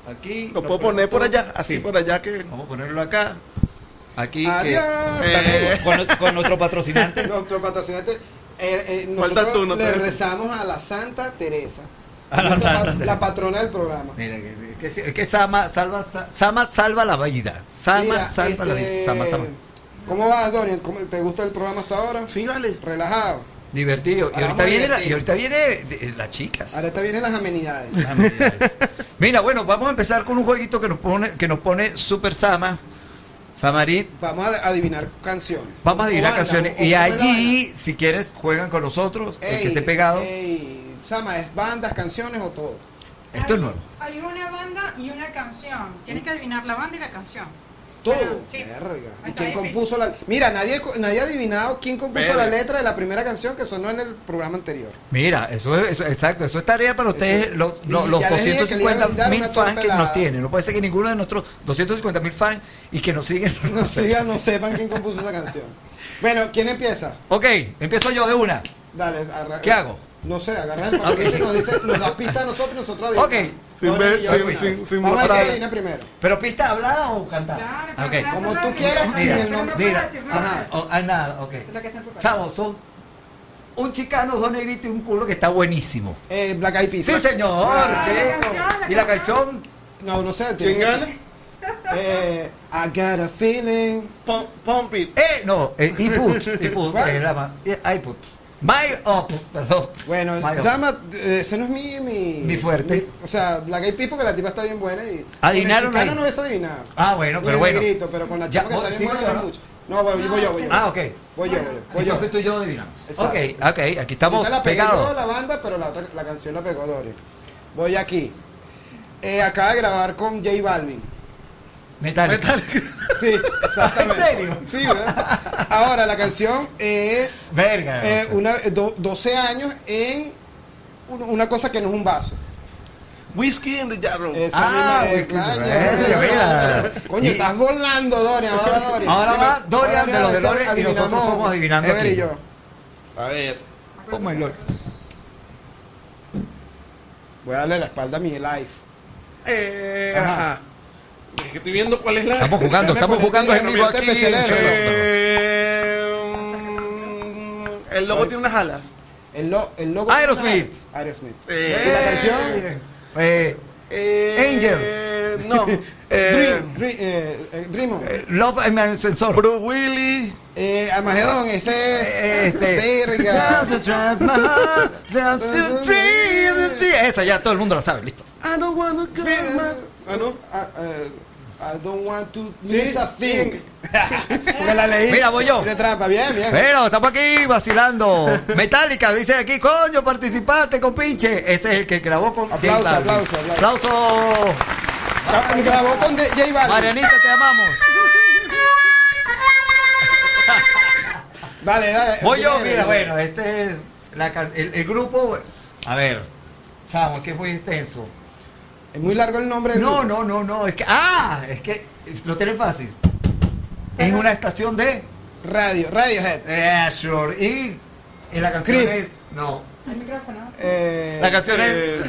Aquí. Lo puedo poner por allá, así Sí. por allá que. Vamos a ponerlo acá. Aquí. Adiós. Que, Eh. con, con nuestro patrocinante. Nuestro patrocinante. eh, eh, Falta nosotros tú, no le rezamos a la Santa Teresa. A la Santa pa- Teresa. La patrona del programa. Mira, que, que, que Sama, salva, sa- Sama salva la vida. Sama Mira, salva la vida. este, Sama, Sama. ¿Cómo vas, Dorian? ¿Cómo- ¿Te gusta el programa hasta ahora? Sí, vale. Relajado. Divertido. Y ahorita viene, la, y ahorita viene de- las chicas. Ahora te vienen las amenidades. Mira, Mira, bueno, vamos a empezar con un jueguito que nos pone, que nos pone Super Sama. Samarit. Vamos a adivinar canciones. Vamos a adivinar canciones. Y cómo es la allí, si quieres, juegan con nosotros. vaina. el que esté pegado. ey, Sama, ¿es bandas, canciones o todo? Esto es nuevo. Hay una banda y una canción. Tienes que adivinar la banda y la canción. Todo. Sí. Verga. ¿Y Está quién compuso la.? Mira, nadie, nadie ha adivinado quién compuso Verga. la letra de la primera canción que sonó en el programa anterior. Mira, eso es eso- exacto, eso es tarea para ustedes, Eso- los, los, los ya les dije que le iba a 250 brindar mil fans que nos tienen. No puede ser que ninguno de nuestros 250 mil fans y que nos siguen. no No sé. sigan, no sepan quién compuso esa canción. Bueno, ¿quién empieza? Ok, empiezo yo de una. Dale, ¿Qué hago? No sé, agarra el papelito y nos, dice, nos da pista a nosotros y nosotros adivinamos. Ok. Sin ver- sin- sin- sin Vamos a ver primero. ¿Pero pista hablada o cantada? Claro, ok. pero Como tú quieras, sabe. sin Mira, el nombre. mira, Ajá. ajá, oh, ah, nada, ok. Chavos, son un chicano, dos negritos y un culo que está buenísimo. Eh, Black Eyed Peas. Sí, señor, Ah, chico. la canción, la Y la canción. No, no sé. ¿Quién gana? Eh, I got a feeling. Pump, pump it. eh, no, eh, Iput, Iput, ¿Cuál? My Up, perdón. Bueno, My llama, eh, ese no es mi, mi... Mi fuerte. mi- o sea, Black Eyed Peas porque la tipa está bien buena y... Adivinaron ahí. no hubiese adivinado. Ah, bueno, pero bueno. negrito, pero con la chica que está bien sí, buena no mucho. No, voy yo, voy yo. Ah, ok. Voy yo, voy yo. Voy yo. Entonces tú y yo adivinamos. Exacto. Ok, ok, aquí estamos la yo, pegados. la banda, pero la, otra, la canción la pegó Dorian. Voy aquí. Eh, acaba de grabar con J Balvin. Metallica. Sí, exactamente. ¿En serio? Sí, ¿verdad? Ahora, la canción es Verga. eh, una, do- 12 años en un- una cosa que no es un vaso. Whisky in the Jarro. Esa Ah, misma, eh, mira. Coño, estás volando, Dorian. Ahora, Dorian. Ahora va Dorian de los Delores y nosotros somos adivinando Ever y yo. A ver. Oh my lord. Voy a darle la espalda a mi live. Eh, Ajá. ajá. Es que estoy viendo cuál es la. Estamos jugando, estamos jugando en el vivo aquí. Eh, mm, el logo tiene unas alas. El, lo, el logo. Aerosmith. Aerosmith. Eh, ¿Y la canción? Eh, eh, Angel. No. Eh, Dream. Dream, eh, eh, Dream. Love and Ascensor. Bruce Willis. Eh, Armagedón, ese es. Este. Verga. Esa ya todo el mundo la sabe, listo. I don't wanna go. Ah, no. Ah, eh, I don't want to Sí, miss a thing. Porque la leí. Mira, voy yo. De trampa, bien, bien. Pero estamos aquí vacilando. Metallica dice aquí, coño, participaste con pinche. Ese es el que grabó con Aplauso, J aplauso, aplauso. Aplauso. Grabó con J Balvin. Marianita, te amamos. Vale, dale. Voy yo, mira, bueno, este es la el, el grupo. A ver, chamo, que es muy extenso. Es muy largo el nombre No, no, no, no, es que. ¡Ah! Es que lo tienen fácil. Es una estación de. Radio, Radiohead. Eh, sure. Y, y la canción Creep. es. No. El micrófono. Eh, La canción es. Eh,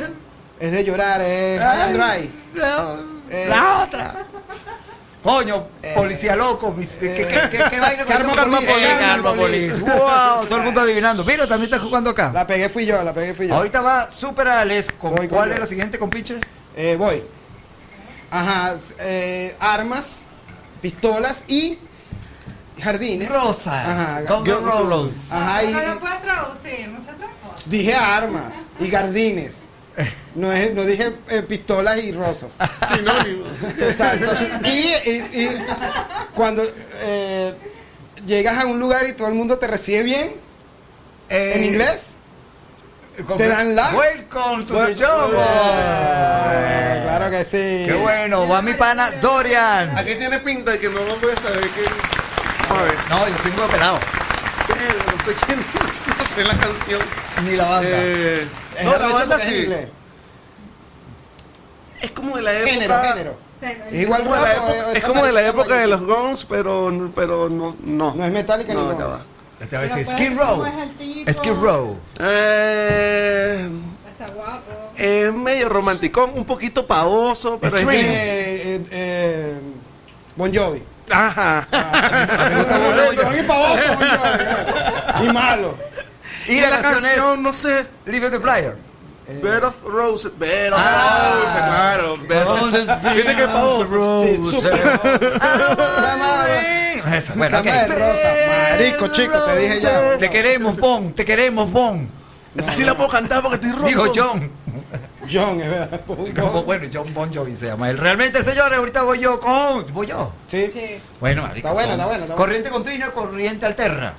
Es de llorar, es Dry. No, Eh, la otra. Coño, policía loco. mis- ¿Qué, qué, qué, qué vaina Karma. Eh, Karma Police. Wow, todo el mundo adivinando. Mira, también está jugando acá. La pegué fui yo, la pegué fui yo. Ahorita va Super Alex. ¿Con Voy con ¿Cuál es la siguiente, compinche? Eh, voy. Ajá, eh, armas, pistolas y jardines. Rosa. Ajá, Guns N' Guns N' Roses. Ajá, y, No lo puedes traducir, no se otra cosa. dije armas y jardines. No, es- no dije eh, pistolas y rosas. sinónimo. Exacto. Y, y- y cuando eh, llegas a un lugar y todo el mundo te recibe bien, Eh, en inglés, te dan la- Welcome to the show. eh, claro que sí. Qué bueno, va mi pana Dorian. Aquí tiene pinta de que no voy a saber que. Vamos a ver. No, yo soy muy pelado. Eh, No sé quién. No sé la canción. Ni la banda. Eh, Es no, la banda es sí. Es como de la época. Género, género. Es igual como de la época- es como de la época de los. Guns, pero, pero no. No, No es Metallica ni No, Este va a decir Skid Row. Skid Row. Eh, Está guapo. es medio romanticón, un poquito pavoso, pero es Eh, eh, eh, Bon Jovi. Ajá. Ah, me gusta Bon Jovi. Jovi pavoso, Bon Jovi. Y malo. Y la, canción, no sé. es Leave the Flyer. Bed of Roses. Bed of Ah. Roses, claro. Bed of Viste que pavoso. Sí, súper. Esa, bueno, Cama de rosa. Marico, chico, te dije ya. Te queremos, Bon. Te queremos, Bon. Esa sí la puedo cantar porque estoy rojo. Dijo John. John, es verdad. Como, bueno, John Bon Jovi se llama él. Realmente, señores, ahorita voy yo con. Voy yo. Sí. Bueno, marico, Está bueno, está bueno, está bueno. Corriente continua, corriente alterna.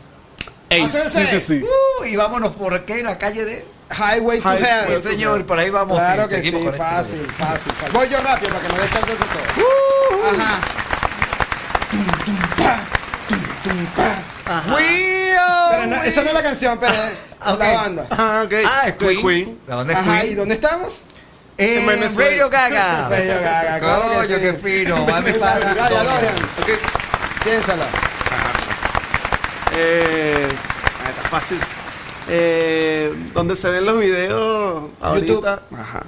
Ey, sí que sí. Uh, y vámonos por aquí en la calle de. Highway to Highway Hell. Sí, señor, por ahí vamos. Claro sí, que sí, esto. fácil, fácil, fácil. Voy yo rápido para que no dé chance de hacer todo. Ajá. We are Pero no, esa no es la canción, pero Ah, la banda. Ah, ok. Ah, es De Queen. La banda es Ajá, Queen. ¿y dónde estamos? En En Venezuela. Radio Gaga. Radio Gaga, claro que Coño, sí. qué fino. Va mi pana. Vaya, Dorian, piénsala. Eh, está fácil. Eh, donde se ven los videos ahorita. Ajá.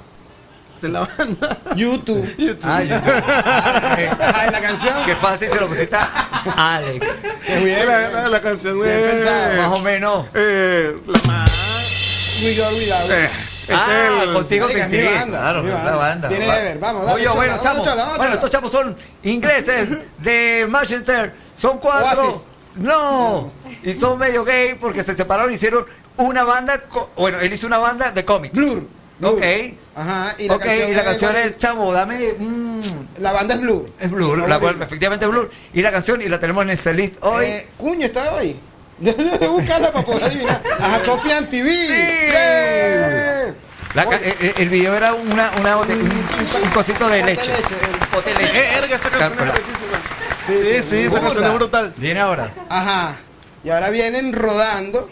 De la banda. YouTube. Ah, YouTube. Ah, eh, Ajá, ¿y la canción? Qué fácil se lo pusiste a Alex. Qué bien. La, la- la canción Bien es. Más o menos. Eh, la más. We Got Without. Eh, es ah, el- contigo sin ti. banda, Claro, mi banda. la banda. Tiene Va. Ever. Vamos, dale, Oye, chola, bueno, vamos, chamos. chola, vamos, Bueno, estos chamos son ingleses de Manchester. Son cuatro. Oasis. No. Y son medio gay porque se separaron y hicieron una banda. Bueno, él hizo una banda de cómics. Blur. Blur. Ok. Ajá, y la ok, canción, y la canción es, es, chamo, dame. mm, La banda es Blur. es Blur, No, la efectivamente es Blur. Y la canción, y la tenemos en el setlist hoy. Eh, Cuño, está hoy. Buscarla para poder adivinar. Ajá, Coffee and TV. Sí. Yeah. La ca- eh, eh, el video era una, una bote- un, un- un cosito de leche. leche, el- Un pote de leche. Eh, erga, esa canción es bellísima. Sí, sí, esa canción es brutal. Viene ahora. Ajá. Y ahora vienen rodando,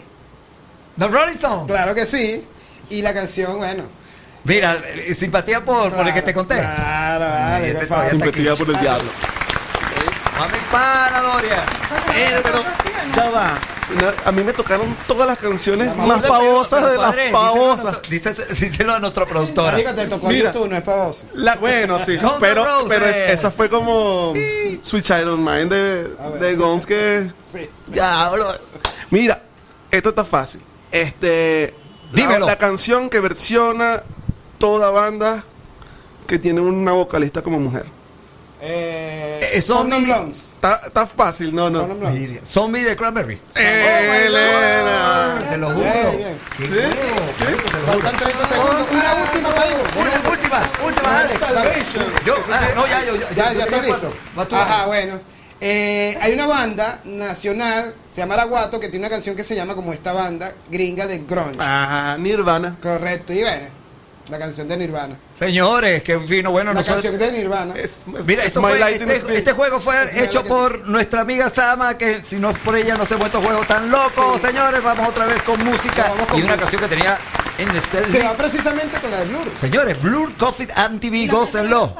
The Rolling Stones. claro que sí. Y la canción, bueno. Mira, eh, simpatía por, por el que te conté. Claro, Ese fácil. está aquí. Simpatía por el diablo. Mami para, Doria. Eh, pero ya va. A mí me tocaron todas las canciones La más pero, de las padre, díselo a famosas. nuestro- Díselo, díselo a nuestra productora. Marico, te tocó Mira. YouTube, no es pavoso. La, bueno, sí, pero, pero es- esa fue como Sweet Child of Mine de, de Guns que... Sí. Ya, bro. Mira, esto está fácil. Este, la- Dímelo. La, canción que versiona toda banda que tiene una vocalista como mujer. Eh, Eh, Stone Zombie-. Está, fácil, no, no. Zombie de Cranberry. Elena. Te lo juro. Bien, bien. Qué ¿Sí? Faltan 30 segundos. Una última, Paigo. Una última, última, Alex. Salvation. Yo, ah, no, ya, yo, Ya, ya está listo. Ajá, bueno. Eh, hay una banda nacional, se llama Araguato, que tiene una canción que se llama como esta banda gringa de grunge. Ajá, Nirvana. Correcto, y bueno, la canción de Nirvana. Señores, qué fino. Bueno, la nosotros. canción de Nirvana. Es- es- Mira, es eso fue- este, este juego fue Es hecho por nuestra amiga Sama, que si no es por ella no se estos juegos tan locos. Señores, vamos otra vez con música Vamos con y una música. canción que tenía en el se va precisamente con la de Blur. Señores, Blur Coffee and TV, gócenlo.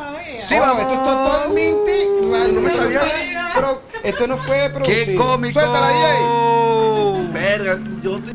Sí, Oh, vamos. Esto es totalmente random. me sabía. Pero esto no fue producido. ¡Qué cómico! Suéltala, DJ. Verga, yo estoy-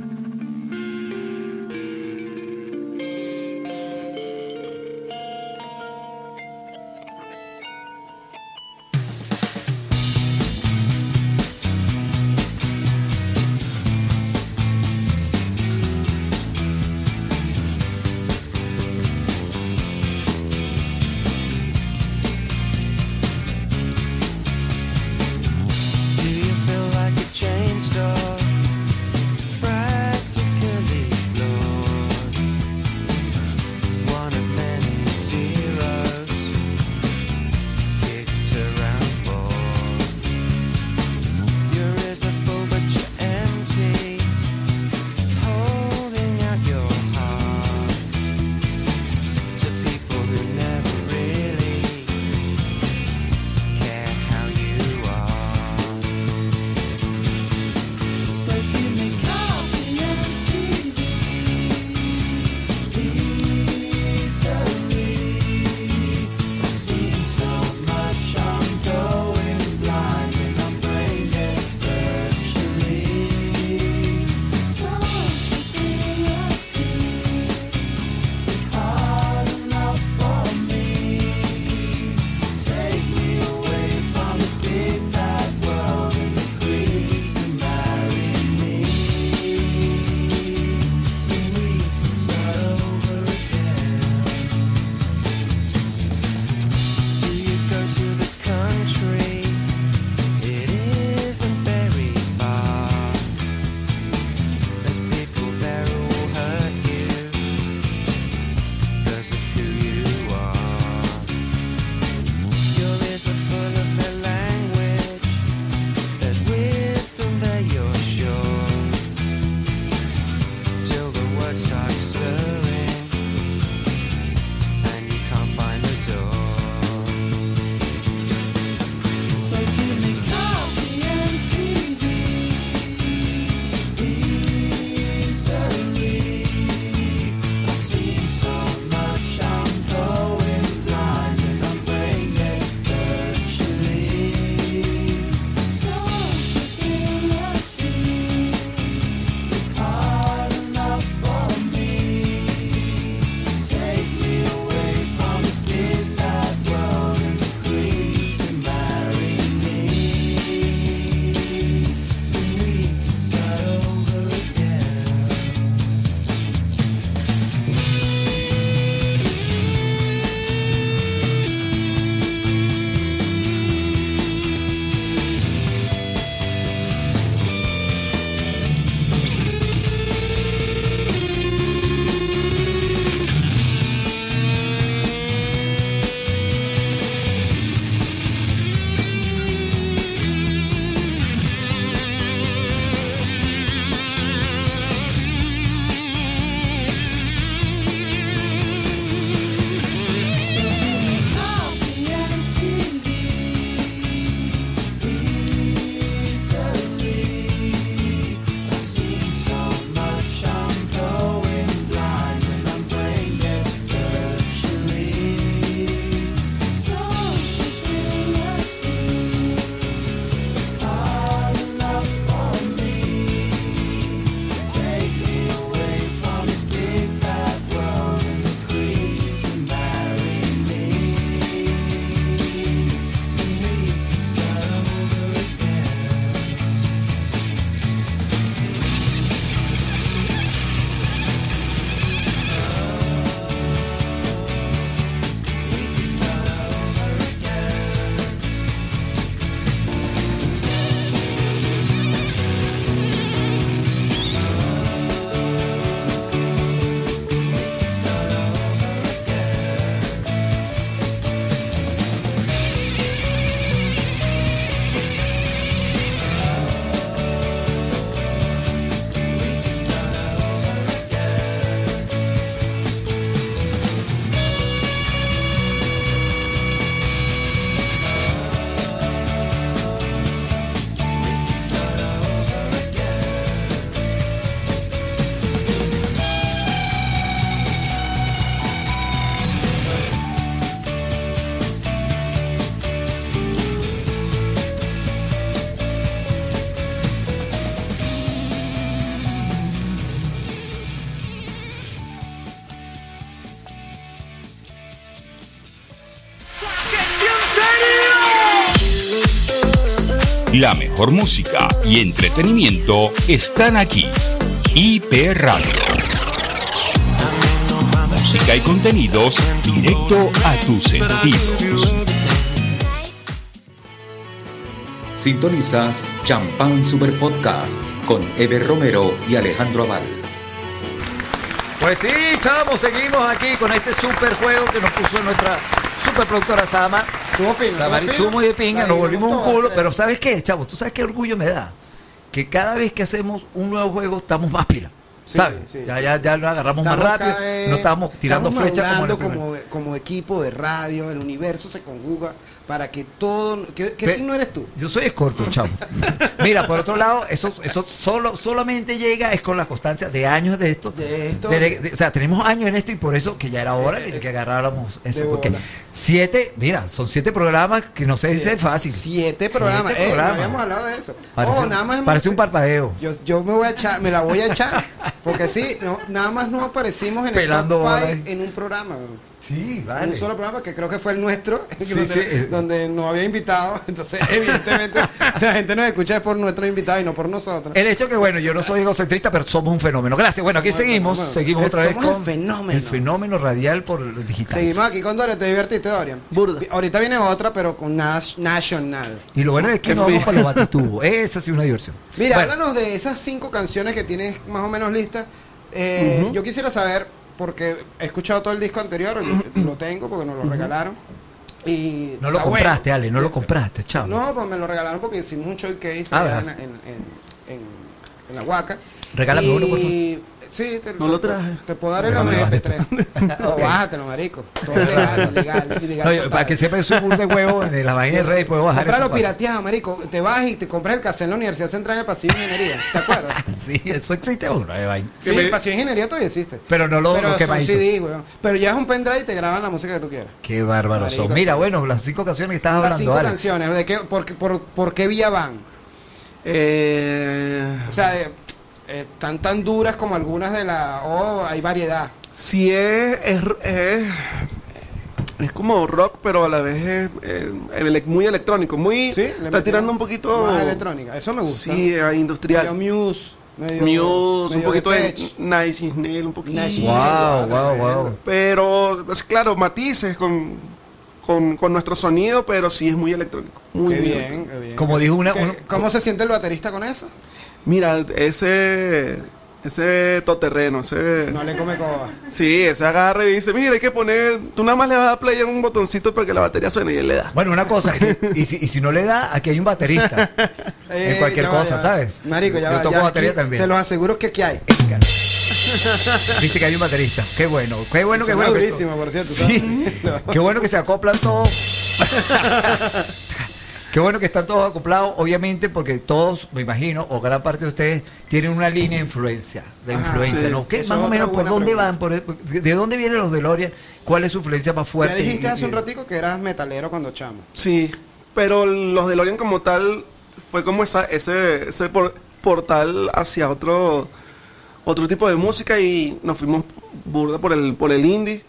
La mejor música y entretenimiento están aquí. IP Radio. Música y contenidos directo a tus sentidos. Sintonizas Champán Super Podcast con Eber Romero y Alejandro Aval. Pues sí, chavos, seguimos aquí con este super juego que nos puso nuestra super productora Sama. Estuvo fino, La estuvo Marizumo fino. y de pinga, nos volvimos un culo, eh. pero ¿sabes qué, chavos? ¿Tú sabes qué orgullo me da? Que cada vez que hacemos un nuevo juego estamos más pilas. Sí, ¿Sabes? sí, ya, ya, ya lo agarramos más rápido, vez- no estábamos tirando estamos flechas como, como, como equipo de radio, el universo se conjuga para que todo... ¿Qué, qué Pe- signo eres tú? Yo soy escorpio, chavo. Mira, por otro lado, eso, eso solo, solamente llega es con la constancia de años de esto. De esto. de- de- o sea, tenemos años en esto y por eso que ya era hora que, que agarráramos eso. Porque bola. siete, mira, son siete programas que no se dice Siete- fácil. Siete programas. Siete Eh, no habíamos hablado de eso. Parece, Oh, nada más parece un parpadeo. Yo, yo me voy a echar, me la voy a echar, porque sí, no, nada más no aparecimos en Pelando el en un programa, bro. Sí, En un solo programa que creo que fue el nuestro, donde, sí. donde nos había invitado, entonces evidentemente la gente nos escucha por nuestro invitado y no por nosotros. El hecho que, bueno, yo no soy egocentrista, pero somos un fenómeno. Gracias. Bueno, aquí Somos el seguimos. fenómeno. Seguimos El- otra vez somos el con fenómeno. el fenómeno radial por el digital. Seguimos aquí con Dorian, ¿te divertiste Dorian? Burda. Ahorita viene otra, pero con Nas- National. Y lo bueno es que no vamos para los batitubos. Esa sí una diversión. Mira, Bueno, háblanos de esas cinco canciones que tienes más o menos listas. Eh. Yo quisiera saber, porque he escuchado todo el disco anterior, lo tengo porque nos lo regalaron. Y No lo compraste, bueno. Ale, no lo compraste, chavo. No, pues me lo regalaron porque hicimos un showcase Ah, en, en, en- en la Huaca. Regálame Y- uno, por favor. Sí, te, No lo traje. Te puedo dar el Regálame MP3. No, Ok. bájatelo, marico. Todo legal, legal, No, yo- total. para que sepa, yo soy burro de huevo en la vaina de Rey, puedo bajar. Fácil. pirateado, marico. Te vas y te compras el cassette en la Universidad Central de Pasillo de Ingeniería. ¿Te acuerdas? Sí, eso existe uno de vaina. Sí, Que me- el Pasillo de Ingeniería todavía existe. Pero no lo, Pero lo son quemadito. CD, weón. Pero llevas un pendrive y te graban la música que tú quieras. Qué bárbaro Marico, son. Mira, sí. bueno, las cinco canciones que estás Las hablando, cinco Alex. canciones. ¿De qué, por, qué- por, por qué vía van? Eh, O sea, eh, eh, tan tan duras como algunas de la... Oh, hay variedad. si es, es, es, es como rock, pero a la vez es eh, muy electrónico. Muy, Sí, está tirando un poquito. Más electrónica. Eso me gusta. Sí, a industrial. Medio Muse. Medio, Muse, un poquito de Depeche. Nice Nail, un poquito. Nice Wow, wow, tremendo. wow. Pero, pues, claro, matices con, con, con nuestro sonido, pero sí es muy electrónico. Muy Qué bien, qué bien. Como dijo una- ¿Qué- uno- ¿Cómo se siente el baterista con eso? Mira, ese, ese toterreno, ese... No le come coba. Sí, ese agarra y dice, mira, hay que poner, tú nada más le vas a dar play a un botoncito para que la batería suene y él le da. Bueno, una cosa, y si, y si no le da, aquí hay un baterista. en cualquier Eh, ya cosa, ya. ¿sabes? Marico, ya Yo toco ya batería aquí también. Se los aseguro que aquí hay. Viste que hay un baterista. Qué bueno, qué bueno, qué bueno. que- por cierto, Sí. ¿sabes? Qué bueno que se acoplan todos. Qué bueno que están todos acoplados, obviamente, porque todos, me imagino, o gran parte de ustedes, tienen una línea de influencia, de Ajá, influencia, sí. ¿no? ¿Qué, Eso más o menos, ¿por dónde pregunta. van? Por- ¿De dónde vienen los DeLorean? ¿Cuál es su influencia más fuerte? dijiste Y- hace un y- ratico que eras metalero cuando chamo. Sí, pero los de Lorian como tal fue como esa, ese, ese por- portal hacia otro otro tipo de música y nos fuimos burda por el por el indie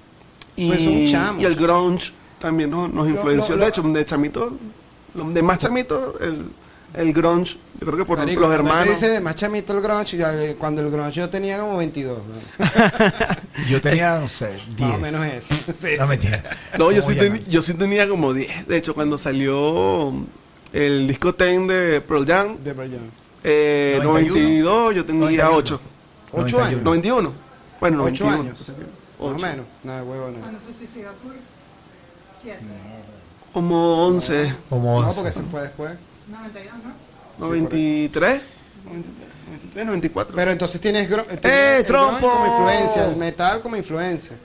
y, Pues chamos. y el grunge también nos, nos Lo- influenció. lo- de hecho, de chamito, lo- de más chamito, el, el grunge, yo creo que por Marico, los hermanos. dice de más chamito el grunge, ya, eh, cuando el grunge yo tenía como 22. ¿no? Yo tenía, no sé, 10. Más o menos eso. Sí, No, sí. mentira. No, yo ¿Cómo sí, teni- yo sí tenía como 10. De hecho, cuando salió el disco Ten de Pearl Jam, De Pearl Jam. eh, 91. 92, yo tenía 91. 8. Ocho 91. años. 91. Bueno, Ocho 91. años. Más o Ocho. menos. Nada, huevo, no. Cuando se suicidó por siete. Como 11, Como No, 11. porque se fue después. 92, ¿no? 93, 93, 94. Pero entonces tienes, gro- tienes ¡Eh, el trompo! grunge como influencia, el metal como influencia.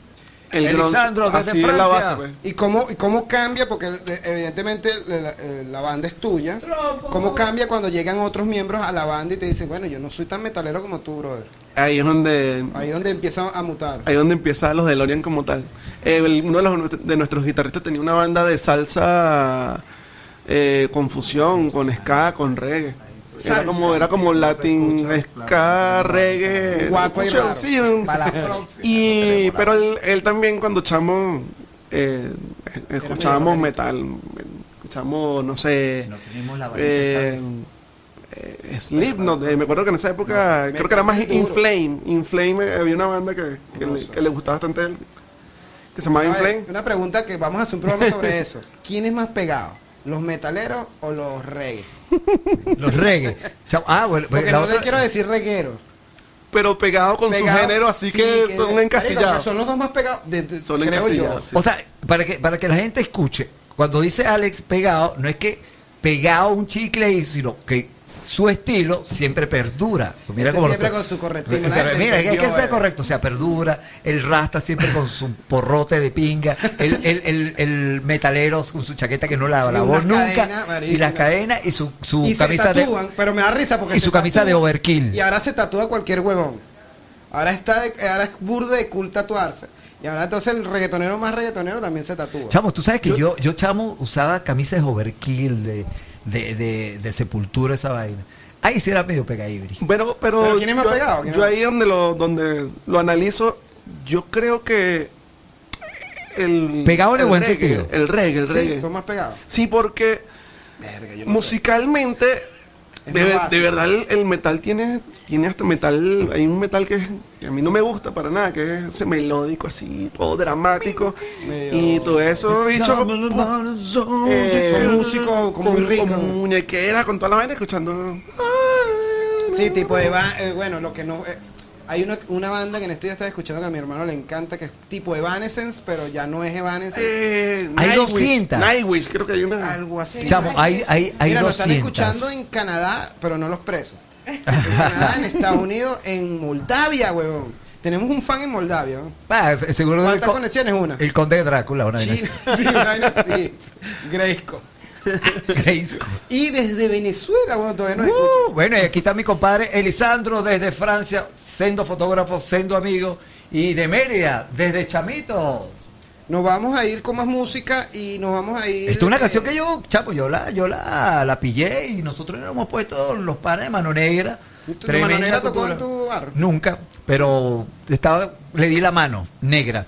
El Elisandro, grunge, desde así es la Francia. base, pues. ¿Y cómo, y cómo cambia? Porque de- evidentemente la, la banda es tuya. ¿Cómo cambia cuando llegan otros miembros a la banda y te dicen, bueno, yo no soy tan metalero como tú, brother? Ahí es donde Ahí es donde empieza a mutar. ahí es donde empieza los DeLorean como tal. Eh, el- uno de, los- de nuestros guitarristas tenía una banda de salsa eh, con fusión, con ska, con reggae. Era como, era como latin, ska, reggae. Guapo y raro. sí, un- Para la próxima. y, pero él, él también cuando chamo eh, escuchábamos metal, escuchamos, no sé, la eh, eh, Slipknot, eh, me acuerdo que en esa época No, creo que era más. Inflame, Inflame, eh, había una banda que, que, No le, que le gustaba bastante a él, que se llamaba Inflame. una pregunta que vamos a hacer un programa sobre eso. ¿Quién es más pegado? ¿Los metaleros o los reggae? Los reggae. Ah, bueno, pues Porque la no otra- le quiero decir reguero. Pero pegado con Pegado, su género, así sí, que, son encasillados. son los dos más pegados, de- de- Son creo yo. sí. O sea, para que, para que la gente escuche, cuando dice Alex pegado, no es que pegado un chicle, sino que su estilo siempre perdura. Pues mira Este lo siempre con su correctivo. Mira, hay que ser correcto, o sea, perdura, el rasta siempre con su porrote de pinga, el, el, el, el metalero con su chaqueta que no la Sí, lavó nunca, y las una- cadenas y su, su y camisa se tatúan, de... pero me da risa porque y su camisa de overkill. Y ahora se tatúa cualquier huevón. Ahora está de- ahora es burda de cool tatuarse. Y ahora entonces el reggaetonero más reggaetonero también se tatúa. Chamo, tú sabes que yo, yo, chamo, usaba camisas overkill de, de, de, de sepultura, esa vaina. Ahí sí era medio pegaibri. Bueno, pero, ¿Pero quién es más yo, pegado? ¿Quién yo ahí donde lo, donde lo analizo, yo creo que el Pegado en el buen reggae, sentido. El reggae, el Sí, reggae. son más pegados. Sí, porque musicalmente, de, de verdad el, el metal tiene, tiene hasta metal, hay un metal que, que a mí no me gusta para nada, que es ese melódico así, todo dramático, y todo eso, bicho, eh, Son músicos como con, con muñequera, con toda la vaina, escuchando... Sí, tipo Eva, eh, bueno, lo que no... eh, hay una, una banda que en estos días estaba escuchando que a mi hermano le encanta, que es tipo Evanescence, pero ya no es Evanescence. Eh, Hay Nightwish, 200. Nightwish, creo que hay una... algo así. Chamo, hay, hay, hay Mira, nos están 200. escuchando en Canadá, pero no los presos. En Canadá, en Estados Unidos, en Moldavia, huevón. Tenemos un fan en Moldavia. ¿no? Ah, seguro ¿Cuántas co- conexiones? Una. el conde de Drácula, una así. sí, una vaina. Grayskull. Y desde Venezuela, bueno, todavía no Uh, bueno, y aquí está mi compadre Elisandro desde Francia, siendo fotógrafo, siendo amigo, y de Mérida, desde Chamito. Nos vamos a ir con más música y nos vamos a ir. Esta es una eh, canción que yo, chapo, yo la, yo la, la pillé y nosotros le hemos puesto los panes de mano negra. ¿Tú- Mano Negra tocó en tu bar? Nunca, pero estaba, le di la mano negra.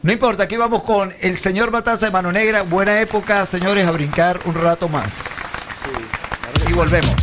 No importa, aquí vamos con el señor Mataza de Mano Negra. Buena época, señores, a brincar un rato más. y volvemos.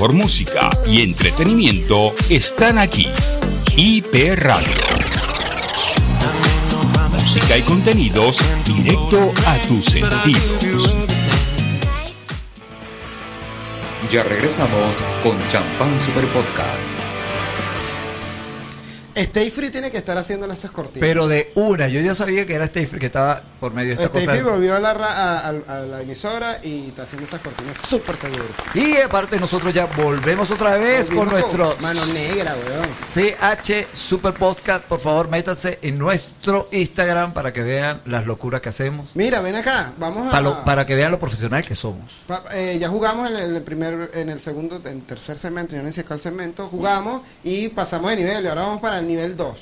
Mejor música y entretenimiento están aquí. IP Radio. Música y contenidos directo a tus sentidos. Ya regresamos con Champán Super Podcast. Stay Free tiene que estar haciendo esas cortinas. Pero de una, yo ya sabía que era Stay Free, que estaba por medio de esta Stay cosa. Free volvió a la, ra- a, a- a la emisora y está haciendo esas cortinas súper seguro. Y aparte nosotros ya volvemos otra vez con nuestro mano negra, weón. CH Super Podcast. Por favor, métanse en nuestro Instagram para que vean las locuras que hacemos. Mira, ven acá, vamos a... Para, lo- para que vean lo profesional que somos. Pa- eh, ya jugamos en el, en el primer, en el segundo, en el tercer segmento, yo no sé cuál segmento, jugamos y pasamos de nivel y ahora vamos para el nivel 2.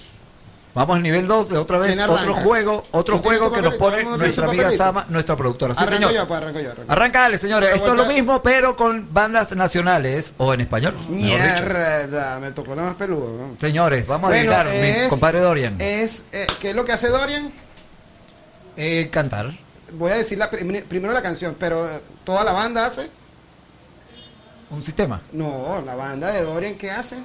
Vamos al nivel 2 de otra vez, otro juego, otro ¿Tú tienes juego que nos pone nuestra amiga. Sama, nuestra productora. Sí, arranco señor. yo, pues arranco yo. Arranco. Arrancale, señores. Esto es lo mismo, pero con bandas nacionales o en español. Mierda, me tocó la más peluda. ¿no? Señores, vamos Bueno, a adivinar, mi compadre Dorian. Es, eh, ¿Qué es lo que hace Dorian? Eh, cantar. Voy a decir la, prim- primero la canción, pero eh, toda la banda hace. Un sistema. No, la banda de Dorian, ¿qué hace?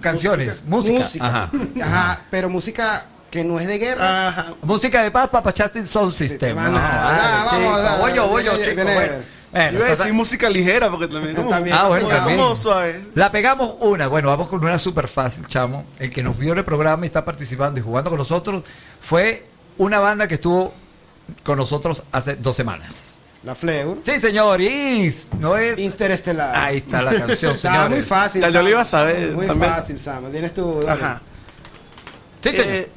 Canciones, música. Ajá. Ajá, pero música que no es de guerra. Ajá. Música de paz para Justin Sound System. No, Ah, vale, vamos, chico. dale, Voy yo, voy yo, viene, chico. viene. Bueno, bueno, Iba a decir música ligera porque también como, También. Ah, bueno, Como también. como suave. La pegamos una. Bueno, vamos con una súper fácil, chamo. El que nos vio en el programa y está participando y jugando con nosotros fue una banda que estuvo con nosotros hace dos semanas. La Fleur. Sí, señor. Y no es. Interestelar. Ahí está la canción, Estaba muy fácil. Ya yo Sam. lo iba a saber Muy también. fácil, Sam. Tienes tu. Dorian. Ajá. Sí, señor. Eh,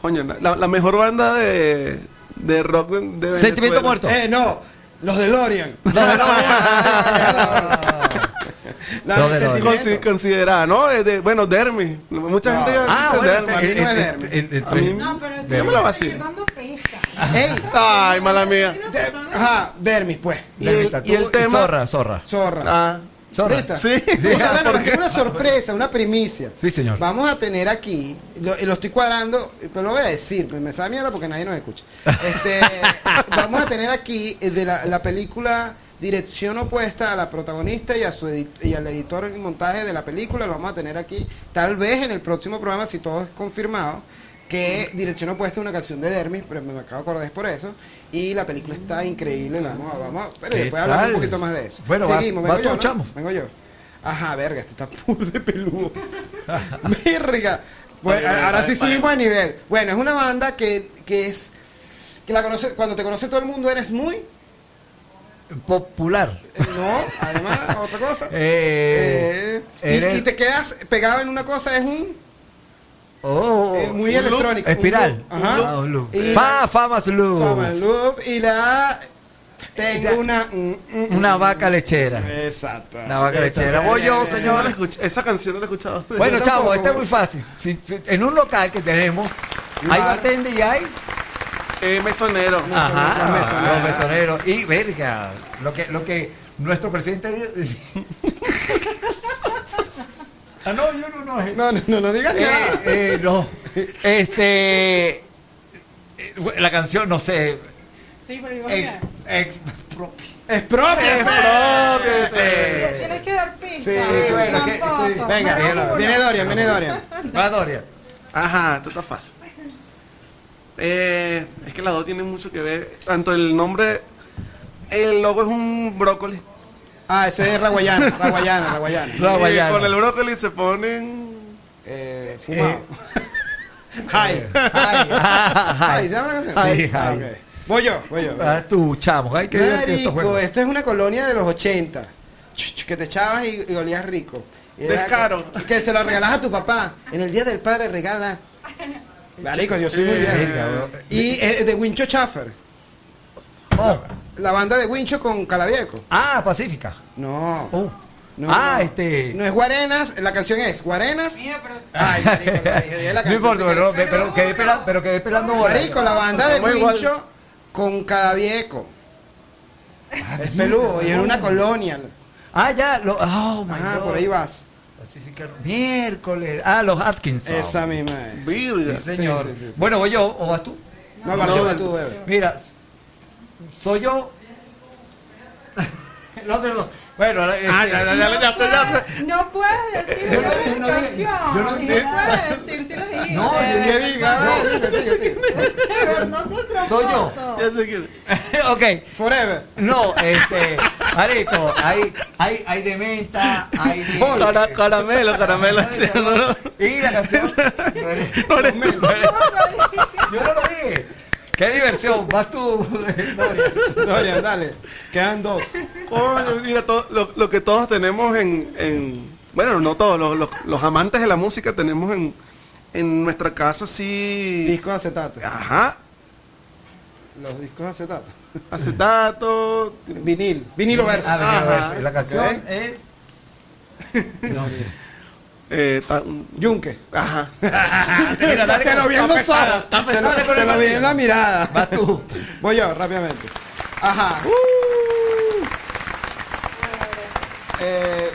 coño, la, la mejor banda de, de rock de Venezuela. Sentimiento muerto. Eh, no. Los de Lorian. Los de de Lorian. Consi- considerada, ¿no? De, de- bueno, Dermy. Mucha No. gente Ah, bueno, es el- el- el- No, pero Yo me la vacilo. Ey. Ay, mala mía. de- ajá, Dermis, pues. Y el, y el tema. Zorra, zorra. Zorra. Ah, Zorra. ¿Viste? Sí. Bueno, bueno, es una sorpresa, una primicia. Sí, señor. Vamos a tener aquí, lo, lo estoy cuadrando, pero lo voy a decir, pues me sabe mierda porque nadie nos escucha. Este, vamos a tener aquí eh, de la, la película Dirección opuesta a la protagonista y a su edit- y al editor y montaje de la película, lo vamos a tener aquí, tal vez en el próximo programa, si todo es confirmado, que Dirección opuesta es una canción de Dermis, pero me acabo de acordar es por eso, y la película está increíble, la vamos a, vamos a- pero ¿Qué después hablamos un poquito más de eso. Bueno, Seguimos, va vengo yo. Vengo yo. Ajá, verga, este está puro de peludo. Verga. Vale, ahora vale, sí vale. subimos de nivel. Bueno, es una banda que, que es. que la conoce, cuando te conoce todo el mundo eres muy. Popular. No, además, otra cosa. Eh, Eh, y- eres- y, te quedas pegado en una cosa, es un. Oh, muy electrónico. Espiral. Ajá. Ah, un loop. Y- Fa, famas loop. Y la. Tengo una. mm, mm, Una mm. vaca lechera. Exacto. Una vaca lechera. Voy yo, señor. esa canción no la he escuchado. Bueno, chavo, este es muy fácil. Si- si- en un local que tenemos, hay Bar. bartender y hay. Eh, mesonero. Ajá, los mesoneros. los mesoneros. Y verga, lo que, lo que nuestro presidente. Ah, no, yo no, no. eh, No, no, no, no digas eh, nada. eh, no. Este. eh, La canción, no sé. Sí, pero igual Ex. ex propio. Es propio. Es Sí. ese. Tienes que dar pista. Sí, sí, bueno, que- cosas. Venga, viene. Dorian, viene Dorian. Va, Doria. Ajá, esto está fácil. Eh, es que las dos tienen mucho que ver. Tanto el nombre. El logo es un brócoli. Ah, ese es Raguayana, Raguayana, Raguayana. La Y guayana. con el brócoli se ponen. Eh, fumado. Eh, Hi. Ay, Hi, ¿se llama la Ah, hi. ok. Voy yo, voy yo. Ah, tú, chamo. Ay, qué juegos. esto es una colonia de los 80. Que te echabas y, y olías rico. Y era Descaro. Que, que se lo regalas a tu papá. En el día del padre regala. Marico, yo soy muy bro. Y es de Wincho Schaffer. Oh. La banda de Wincho con Calavieco. Ah, Pacífica. No. Oh. no, ah, no. este. No es Guarenas, la canción es Guarenas. Mira, pero Ay, marico, la dije, No importa, pero, pero, pero quedé pelando, pero quedé pelando bola. Marico, la banda de. Wincho con Cadavieco. Es peludo y era una colonia. Ah, ya, lo, oh my Ah, God. por ahí vas. Pacífica- Miércoles. Ah, los Atkinson. Esa misma es. Virga. Sí, señor. Sí, sí, sí, sí. Bueno, voy yo o vas tú. No, vas No, tú, vas tú, bebé. Mira, soy yo. no, no, no. Bueno, Ah, ya, ya, ya, ya, ya ya. No puedes decir Yo no- la yo no dije- no dije- puedes decir si lo dijiste. No, yo- ¿Qué diga? No. Ah, no Soy yo. Ya sé quién. ok. Forever. No, este, Marico, hay, hay, hay de menta, hay de... Cara- caramelo, caramelo. sí, no, no. Y la canción... No eres- no eres tú. Yo no lo dije. Qué diversión, vas tú. Gloria. Dorian, dale. Quedan dos. Coño, mira, todo, lo, lo que todos tenemos en, en- bueno, no todos, los, los- los amantes de la música tenemos en, en nuestra casa, sí. Discos acetato. Ajá, Los discos acetato. acetato. Vinil. Vinilo verso. Ah, vinilo Ajá. verso. Y la canción es... No sé. Eh, ta- Yunque. ajá. Mira, dale Te lo vi en los ojos. Te lo, vi en la mirada. Vas tú. Voy yo, rápidamente. Ajá. Eh,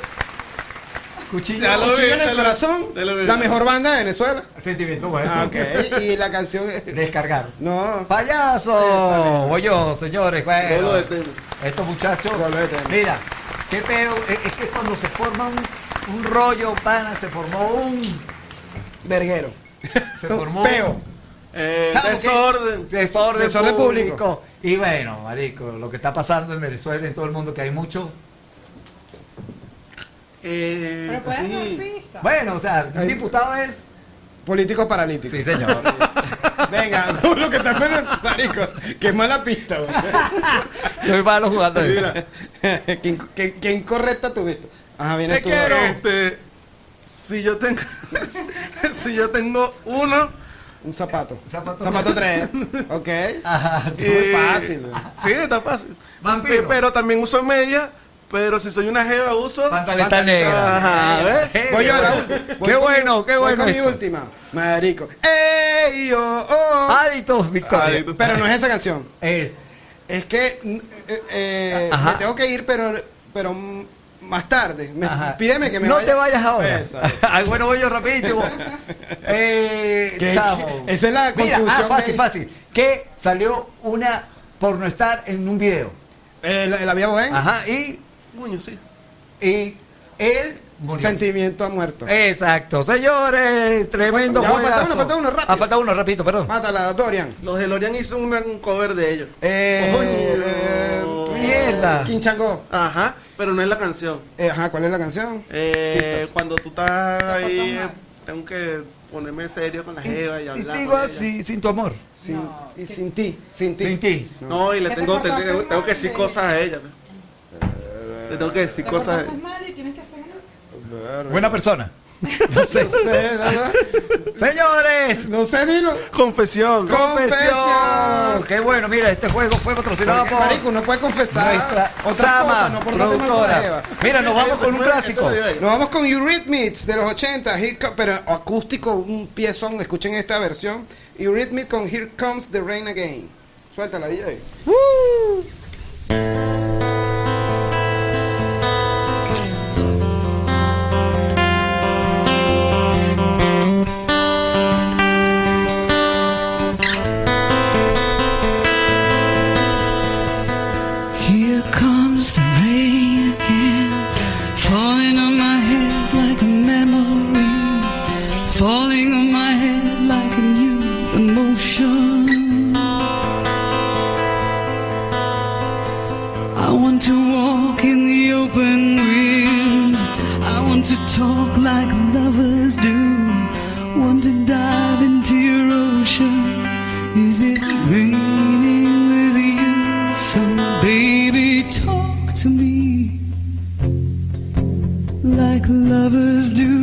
Cuchillo. Ya lo vi, Cuchillo en el lo- corazón. vi. La mejor banda de Venezuela. Sentimiento bueno. Ah, ok. Y la canción es. Descargar. No. ¡Payaso! Voy yo, señores. Bueno, estos muchachos. Mira, qué pedo. Es, es que cuando se forma un, un rollo, pana, se formó un. Verguero. Se formó Peo. Eh, desorden. Desorden, Desorden público. público. Y bueno, marico, lo que está pasando en Venezuela en todo el mundo, que hay mucho. Eh, Pero puedes dar pistas. Bueno, o sea, un diputado es. Políticos paralíticos. Sí, señor. Venga, lo que está esperando, marico. Qué mala pista, güey. Soy malo jugando eso. Mira. qué, inc- qué- qué incorrecta tuviste. Ajá, viene Te tú. quiero. Este, si yo tengo, si yo tengo uno, Un zapato. Zapato. Zapato 3. Ok. Ajá, sí. Muy eh, fácil. Sí, está fácil. Vampiro. Pe- Pero también uso media, pero si soy una jeva uso. Pantaleta negra. Ajá, ¿ves? Eh, Voy yo, qué bueno. Qué bueno, voy bueno. con mi última. Marico. ¡Ey, yo! oh! Hábitos, Victoria. Pero no es esa canción. Es. Es que eh, eh, Ajá. me tengo que ir, pero, pero más tarde. Me- pídeme que me no vaya. te vayas ahora. Esa. Ay, bueno, voy yo rapidísimo. Eh. Esa es la Mira, conclusión ah, fácil, de- fácil. Que salió una pornostar en un video. Eh, la, la Bohem, Ajá, y, Coño, sí. y él murió. Sentimiento a muerto. Exacto, señores, tremendo Ya, falta uno, falta uno, rápido. Ah, falta uno, rapidito, perdón. Mátala, Dorian. Los de Lorian hizo un cover de ellos. Eh, eh, Mierda. Quinchango. Ajá, pero no es la canción. Eh, ajá, ¿cuál es la canción? Eh, cuando tú estás ahí, eh, tengo que ponerme serio con la jeva y Y hablar. sigo con ella. así, sin tu amor. Sin, y sin ti, sin ti. Sin ti. No, y le ¿Qué te tengo, te- tengo, que decir cosas a ella. pues. Le tengo que decir Te cosas a ella. mal y tienes que hacer una- Buena persona. No sé, nada. Señores, No sé, dilo. Confesión. confesión. Qué bueno, mira, este juego fue patrocinado por marico, uno puede confesar nuestra otras Sama, cosas, no productora. jeva. Mira, nos vamos con un clásico. Nos vamos con Eurythmics de los 80, Here Co- pero acústico, un piezón, escuchen esta versión. Eurythmics con Here Comes the Rain Again. Suéltala, DJ. Here talk like lovers do, want to dive into your ocean. Is it raining with you? So baby, talk to me like lovers do.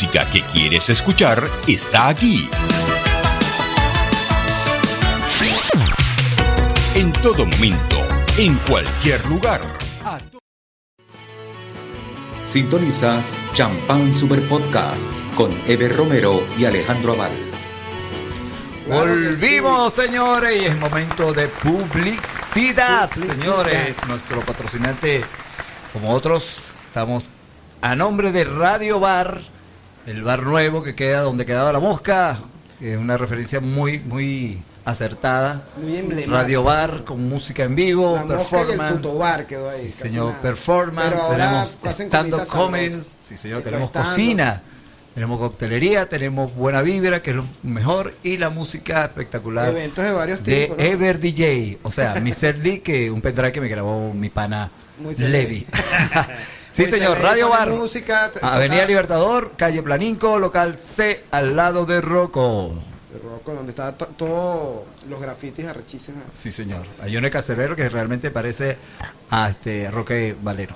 Música que quieres escuchar está aquí. En todo momento, en cualquier lugar. Sintonizas Champán Super Podcast con Eber Romero y Alejandro Aval. Claro Volvimos, señores, y es momento de publicidad, Publicidad. señores. Nuestro patrocinante, como otros, estamos a nombre de Radio Bar, el bar nuevo que queda donde quedaba la mosca, que es una referencia muy, muy acertada. Muy. Radio Bar con música en vivo, La mosca y el performance. puto bar quedó ahí. Sí, casi señor, nada. performance, Pero tenemos stand-up comedy, sí, señor, tenemos cocina, tenemos coctelería, tenemos buena vibra, que es lo mejor, y la música espectacular Eventos de varios de. Ever DJ, o sea, mi Lee, que un pendrive que me grabó mi pana Muy Levi. sí, señor, Radio Bar, música, Avenida Libertador, calle Planinco, local C, al lado de Rocco. de Rocco, donde está to- todos los grafitis arrechísimos. Sí, señor. Hay un cancerbero que realmente parece a este Roque Valero.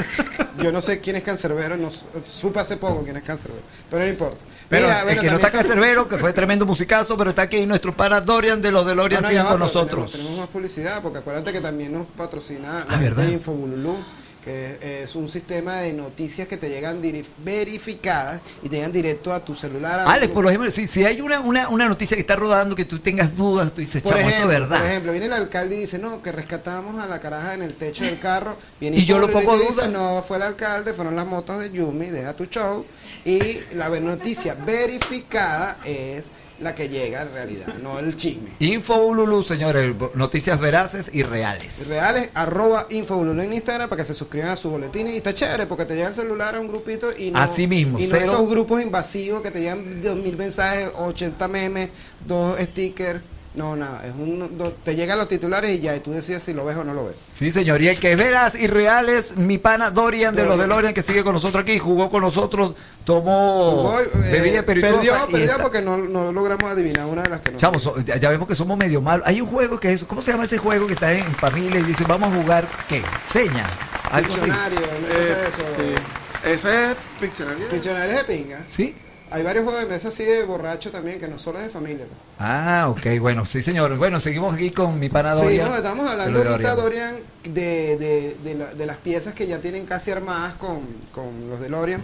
Yo no sé quién es cancerbero, no, supe hace poco quién es cancerbero, pero no importa. Pero Mira, el bueno, que no está cancerbero, que fue tremendo musicazo, pero está aquí nuestro pana Dorian de los DeLorean No, no, siguen con nosotros. Tenemos, tenemos más publicidad, porque acuérdate que también nos patrocina Ah, la de Infobululú, que es un sistema de noticias que te llegan verificadas y te llegan directo a tu celular. a Alex, tu- por ejemplo, si, si hay una, una, una noticia que está rodando que tú tengas dudas, tú dices, chamo, esto es verdad. por ejemplo, viene el alcalde y dice, no, que rescatamos a la caraja en el techo del carro. Viene Y yo lo pongo y duda. no, fue el alcalde, fueron las motos de Yumi, deja tu show. Y la noticia verificada es la que llega en realidad, no el chisme. Infobululu, señores, noticias veraces y reales. Reales, arroba Infobululu en Instagram para que se suscriban a su boletín. Y está chévere porque te llega el celular a un grupito y no, Así mismo, y no cero- esos grupos invasivos que te llegan dos mil mensajes, 80 memes, dos stickers. No, nada, es un, te llegan los titulares y ya, y tú decides si lo ves o no lo ves. Sí, señor, y el que es veraz y real es mi pana Dorian de los. DeLorean que sigue con nosotros aquí, jugó con nosotros, tomó Jugó, eh, bebida perdió, perdió está- porque no, no logramos adivinar una de las que no. Chamos, so- ya, ya vemos que somos medio malos. Hay un juego que es, ¿cómo se llama ese juego que está en familia y dice, vamos a jugar, ¿qué? Señas. Algo así. Diccionario, cosa Eh, eso. sí. Ese es Pictionary. Diccionarios de pinga. ¿Sí? Hay varios juegos de mesa así de borracho también, que no solo es de familia. pues. Ah, ok, bueno, sí, señor. Bueno, seguimos aquí con mi pana Sí, Dorian. no, estamos de hablando los ahorita. Dorian, de, de, de, la- de las piezas que ya tienen casi armadas con, con los DeLorean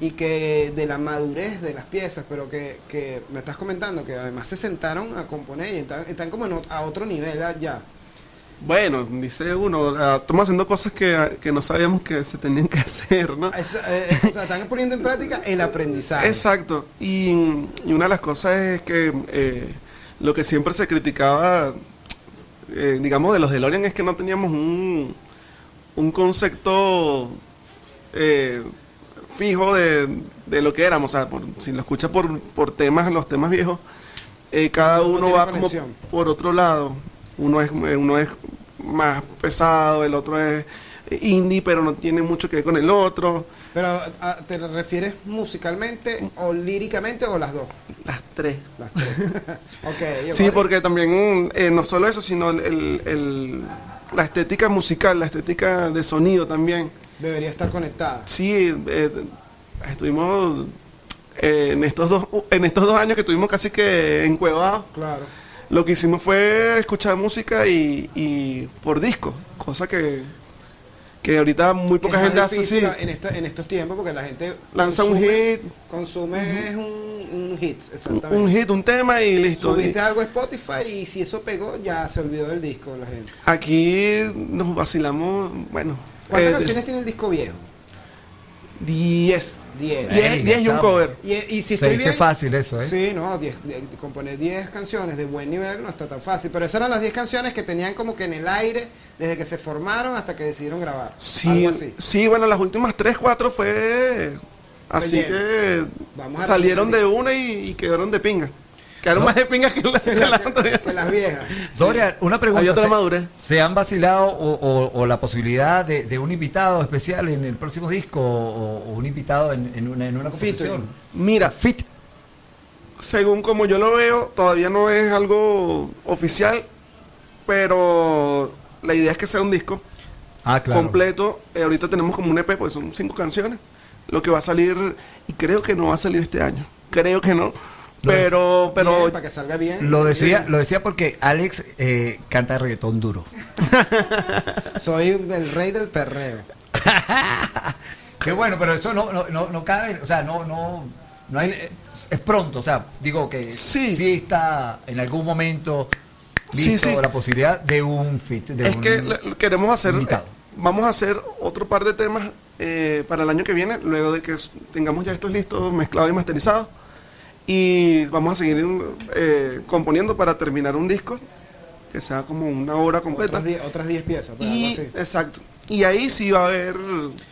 y que de la madurez de las piezas, pero que, que me estás comentando que además se sentaron a componer y están, están como en a otro nivel ah, ya. Bueno, dice uno, ah, estamos haciendo cosas que, que no sabíamos que se tenían que hacer, ¿no? Es- eh, o sea, están poniendo en práctica el aprendizaje. Exacto. Y, y una de las cosas es que eh, lo que siempre se criticaba eh, digamos, de los DeLorean es que no teníamos un, un concepto eh, fijo de, de lo que éramos. O sea, por- si lo escuchas por, por temas, los temas viejos, eh, cada No uno va como por otro lado. Uno es, eh, uno es más pesado, el otro es indie, pero no tiene mucho que ver con el otro. Pero, ¿a- ¿te refieres musicalmente o líricamente o las dos? Las tres. Las tres. Sí, vale. porque también eh, no solo eso, sino el, el- el- la estética musical, la estética de sonido también. Debería estar conectada. Sí, eh, estuvimos eh, en estos dos en estos dos años que estuvimos casi que encuevados. Claro. Lo que hicimos fue escuchar música y, y por disco, cosa que, que ahorita muy poca Es gente hace. En, esta- en estos tiempos porque la gente Lanza un consume- hit. Consume es un, un hit, Un, exactamente. un hit, un tema y listo. Subiste algo a Spotify y si eso pegó ya se olvidó del disco la gente. Aquí nos vacilamos, bueno, ¿Cuántas eh, canciones tiene el disco viejo? 10. 10. Diez, diez y un cover. Y, y si Se estoy dice bien, fácil eso, ¿eh? Sí, no, 10 de- componer 10 canciones de buen nivel no está tan fácil. Pero esas eran las 10 canciones que tenían como que en el aire desde que se formaron hasta que decidieron grabar. Sí, Algo así. sí, bueno, las últimas 3, 4 fue así Relleno. que Vamos a salieron de una y, y quedaron de pinga. Quedaron más de pinga que, la, que la anterior. Que las viejas. Dorian, una pregunta. Hay otra ¿se- madurez. ¿Se han vacilado o, o- o la posibilidad de, de un invitado especial en el próximo disco o, o un invitado en, en una, en una composición? Mira, Fit. según como yo lo veo, todavía no es algo oficial, pero la idea es que sea un disco Ah, claro. completo. Eh, ahorita tenemos como un EP, pues son cinco canciones. Lo que va a salir, y creo que no va a salir este año. Creo que no. Pero, pero Bien, para que salga bien. Lo decía, lo decía porque Alex eh, canta reggaetón duro. Soy el rey del perreo. Qué bueno, pero eso no, no, no, no cabe, o sea, no, no, no hay, es pronto, o sea, digo que Sí. está en algún momento visto sí. la posibilidad de un fit, de es un que le- queremos hacer, invitado. eh, vamos a hacer otro par de temas eh, para el año que viene, luego de que tengamos ya estos listos, mezclados y masterizados. Y vamos a seguir eh, componiendo para terminar un disco que sea como una obra completa. Otras 10 otras 10 piezas. pues, Y, así. exacto. Y ahí sí va a haber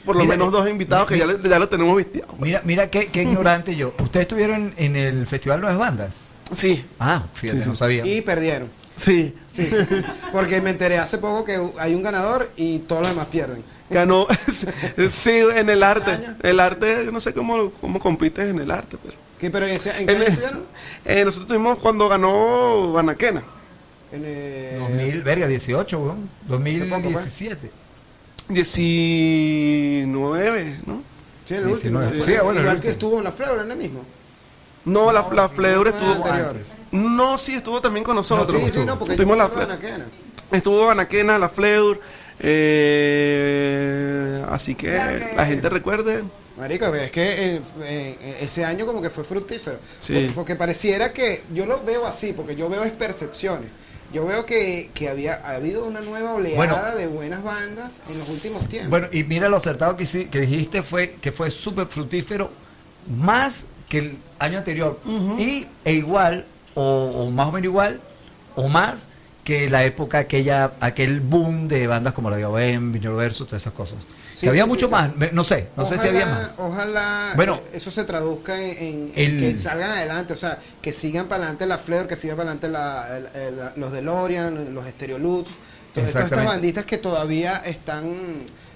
por lo Mira, menos dos invitados que ya, le- ya lo tenemos vistiado. Mira, mira qué, qué ignorante yo. ¿Ustedes estuvieron en el Festival Nuevas Bandas? Sí, Ah, fíjate, Sí, sí. no sabía. Y perdieron. sí. Sí. Porque me enteré hace poco que hay un ganador y todos los demás pierden. Ganó, sí, en el arte. El arte, yo no sé cómo, cómo compites en el arte, pero... ¿Qué, pero en, ese- en qué En el- estuvieron? eh, nosotros tuvimos cuando ganó Banaquena. En, eh, 2000, verga, 18, weón. poco, pues. 2017. 19, ¿no? Sí, el último. 19. sí. Sí, bueno, el Igual último. que estuvo en la Fleur, ¿no el mismo? No, la, la Fleur no, estuvo... anterior. No, sí, estuvo también con nosotros. sí, sí, no, porque Estuvimos la. Anaquena. Estuvo Banaquena, la Fleur. eh, así que la gente recuerde. Marico, es que eh, eh, ese año como que fue fructífero. Sí. Porque, porque pareciera que, yo lo veo así, porque yo veo es percepciones. Yo veo que, que había ha habido una nueva oleada Bueno. de buenas bandas en los últimos tiempos. Bueno, y mira lo acertado que, que dijiste fue que fue súper fructífero, más que el año anterior. Y e igual, o, o más o menos igual, o más que la época aquella, aquel boom de bandas como la Biobem, Viñolo Verso, todas esas cosas. Sí, que había sí, mucho sí, más, no sé, no sé si había más. Ojalá Bueno. eso se traduzca en, en- en El- que salgan adelante, o sea, que sigan para adelante la Fleur, que sigan para adelante la, los DeLorean, los Stereolux, todas estas banditas que todavía están.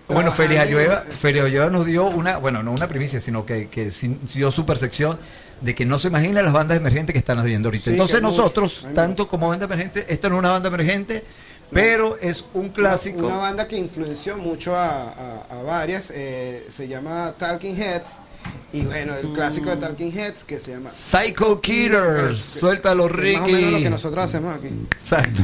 Bueno, Feria Ayueva, Feria Ayueva nos dio una, bueno, no una primicia, sino que, que dio su percepción de que no se imagina las bandas emergentes que están haciendo ahorita. Entonces mucho, nosotros, tanto como banda emergente, esto no es una banda emergente, pero es un clásico. Una, banda que influenció mucho a, varias, eh, se llama Talking Heads. Y bueno, el clásico de Talking Heads que se llama Psycho Killers. Suéltalo, Ricky. Más o menos lo que nosotros hacemos aquí. Exacto.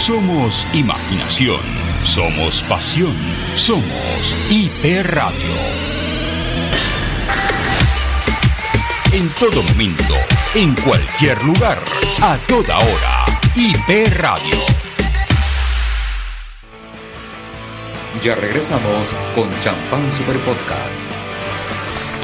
Somos imaginación, somos pasión, somos IP Radio. En todo momento, en cualquier lugar, a toda hora, IP Radio. Ya regresamos con Champán Super Podcast.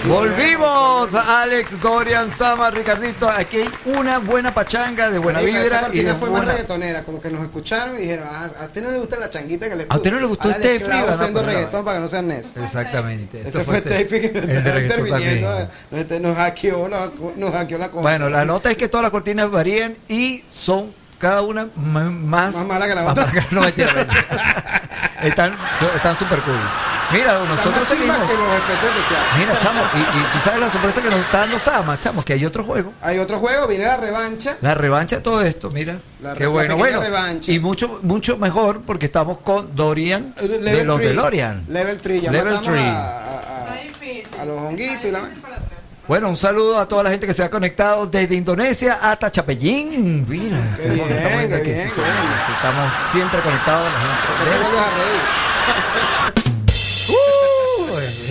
Volvimos a Alex, Dorian, Sama, Ricardito. Aquí hay una buena pachanga de buena Marico, esa vibra y de fue más buena... reggaetonera, como que nos escucharon y dijeron, ah, a usted no le gusta la changuita que le ¿A usted no le gustó Van a haciendo reggaetón para que no sean neces. Exactamente. Ese fue este- Steffi que interviniendo, este, nos hackeó, nos, hackeó la cosa. Bueno, la nota es que todas las cortinas varían y son cada una más, Más mala que la más otra. no, mentira, mentira. están están súper cool. Mira, nosotros seguimos. que los. Mira, chamo, y, y tú sabes la sorpresa que nos está dando Sama, chamo, que hay otro juego. Hay otro juego, viene la revancha. La revancha de todo esto, mira. La- Qué bueno, bueno. revancha. Y mucho mucho mejor porque estamos con Dorian de Level los three. DeLorean. Level 3, ya Level matamos three. a, a- a- a los honguitos y la... Bueno, un saludo a toda la gente que se ha conectado desde Indonesia hasta Chapellín. Mira, estamos, bien, estamos viendo qué aquí, bien, sí, qué señor, bien. que estamos siempre conectados a la gente.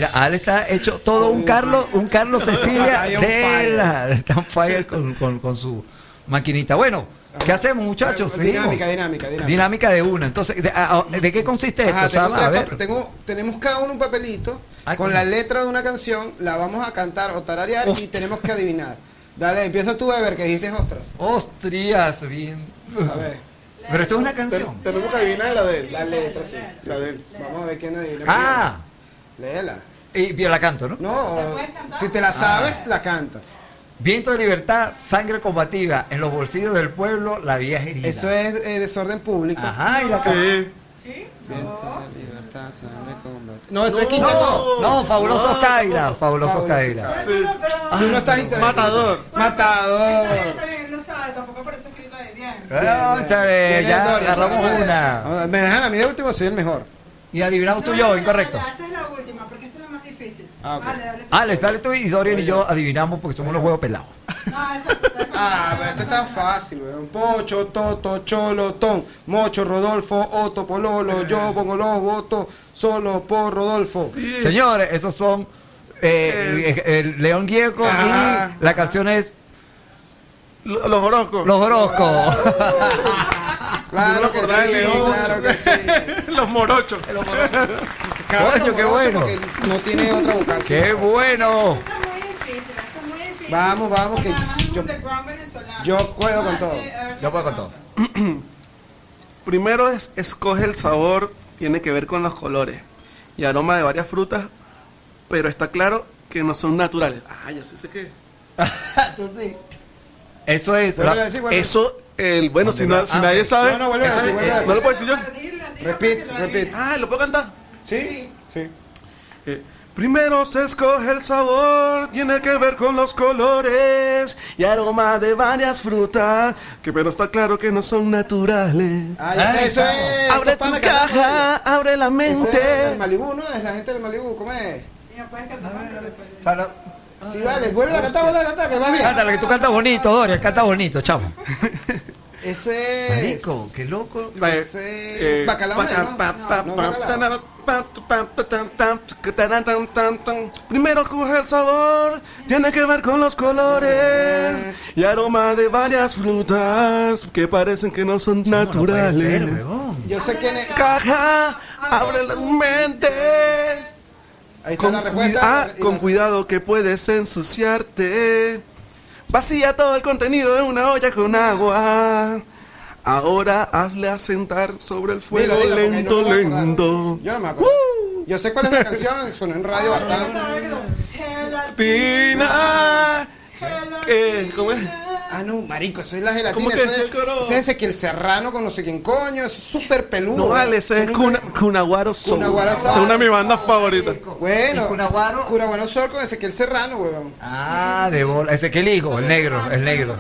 mira, Ale está hecho todo un Carlos, un Carlos Cecilia de la está fire con, con- con su maquinita. Bueno, ¿qué hacemos, muchachos? Dinámica, dinámica, dinámica. Dinámica de una. Entonces, ¿de, a- a- ¿de qué consiste esto? Ajá, tengo A ver. tengo- tenemos cada uno un papelito con la letra de una canción, la vamos a cantar o tararear y tenemos que adivinar. Dale, empieza tú, Ever, que dijiste ostras. Ostras, bien. A ver, Pero esto es una canción. Tenemos que adivinar la de él. la letra, sí. La de él. Vamos a ver quién adivina. Ah, Léela. Y yo la canto, ¿no? No, si te la sabes, la cantas. Viento de libertad, sangre combativa, en los bolsillos del pueblo, la vieja herida. Eso es eh, desorden público. Ajá, y la Sí. Viento de libertad, sangre, combate. No, eso es Quiche No, no, fabulosos Kaira, fabulosos Fabulosos Kaira. Sí. Tú no estás interesado. Matador. Matador. Está bien, no sabe, tampoco parece escrito de bien. Cónchale, Viene ya Dorian. agarramos una. Me dejan a mí de último, soy el mejor. Y adivinamos tú y yo, incorrecto. Ya, esta es la última, porque esta es la más difícil. Ah, ok. Dale, dale. tú. Alex, dale tú y Dorian y yo adivinamos porque somos los huevos pelados. No, está. Ah, pero este es tan fácil, weón. Pocho, Toto, Cholo, Tom, Mocho, Rodolfo, Otto, Pololo, yo pongo los votos solo por Rodolfo. Señores, esos son eh, eh, el León Gieco Ah. y la canción es Lo- Los Orozcos. Los Orozcos. Claro que sí, claro que sí. Los Morochos. Cabrón, Coño, qué bueno. porque No tiene otra vocal. ¡Qué bueno! Esto es muy difícil, esto es muy difícil. Vamos, vamos, que yo- yo puedo con Ah, todo. ver, Yo puedo con ¿qué todo. Primero es escoge el sabor, tiene que ver con los colores y aroma de varias frutas, pero está claro que no son naturales. Ah, ya sé, sé qué. Eso es. Vuelve la- a decir, vuelve. Eso, el, bueno, si, no- si Ah, nadie ok. sabe, No, no, vuelve a eso decir, es- vuelve a ¿no decir. lo puedo decir yo? Repeat. adivina. Ah, ¿lo puedo cantar? ¿Sí? Sí. Eh, Primero se escoge el sabor, tiene que ver con los colores y aroma de varias frutas, que pero está claro que no son naturales. Ah, ya sé, Ahí eso estamos. es. Abre tu caja, abre la Ese es el mente. Malibú, ¿no? Es la gente del Malibú, ¿cómo es? Mira, puedes cantar después. Para- Sí, vale, vuelve a cantar, vuelve a cantar, que va bien. Cántale, que tú cantas bonito, Dorian, canta bonito, chamo. Ese es. Marico, qué loco. Ese es bacalao. Primero coge el sabor, tiene que ver con los colores y aroma de varias frutas que parecen que no son naturales. Yo sé quién es. Caja, abre la mente. Ahí está Con, la respuesta. ah, con la- cuidado que puedes ensuciarte. Vacía todo el contenido de una olla con agua. Ahora hazle asentar sobre el fuego Dilo, dilo, porque lento, no lento. Yo no me acuerdo. Yo sé cuál es la canción, sonó en radio bastante. Pina. ¿Qué? ¿Cómo es? Ah, no, marico, eso es la gelatina. ¿Cómo que eso es el coro? Ese es Ezequiel Serrano con no sé quién coño, eso es súper peludo. No vale, ese es Soul. Cunaguaro Esta es Soul. una de mis bandas favoritas. Bueno, ¿Y Cunaguaro? Cunaguaro Sol con Ezequiel Serrano, weón. Ah, de bola. Ese que el hijo, el negro, el negro.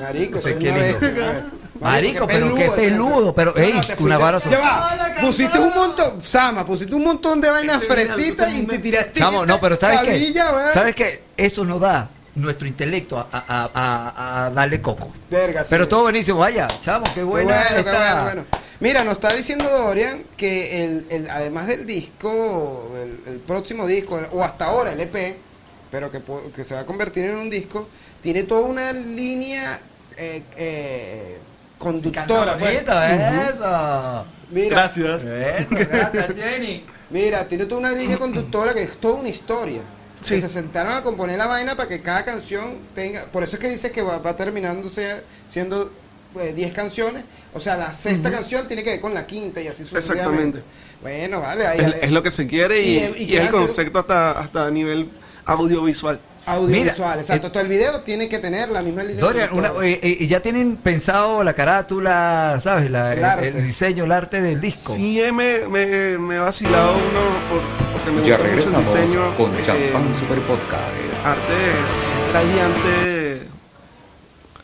Marico, Ezequiel una una vez. Marico, pero qué peludo, pero, No, ey, no, te fuiste- Cunaguaro Sol. Ya va, pusiste un montón, Sama, pusiste un montón de vainas fresitas y te tiraste. Chamo, no, pero ¿sabes qué? ¿Sabes qué? Eso nos da nuestro intelecto a, a- a- a darle coco. Verga, sí, Pero todo buenísimo, vaya, chamo, qué bueno, qué esta- bueno, bueno. Mira, nos está diciendo Dorian que el, el- además del disco, el, el próximo disco, o hasta ahora el EP, pero que, que se va a convertir en un disco, tiene toda una línea eh, eh, conductora. pues. bonito, eso. Mira, Gracias. Eso, gracias, Jenny. mira, tiene toda una línea conductora que es toda una historia. Sí. Que se sentaron a componer la vaina para que cada canción tenga. Por eso es que dice que va, va terminándose siendo eh, 10 canciones. O sea, la sexta canción tiene que ver con la quinta y así sucesivamente. Exactamente. Bueno, vale. Ahí, Es, es lo que se quiere y, Y- y y que es el concepto hasta, hasta a nivel audiovisual. Audiovisual, Mira, exacto. eh, Todo el video tiene que tener la misma línea. Dorian, una- eh, eh, ya tienen pensado la carátula, ¿sabes? La- El el, diseño, el arte del disco. Sí, eh, me, me, me ha vacilado uno por- porque me Ya gusta mucho el regresamos diseño. con eh, Champán Super Podcast. eh, arte radiante,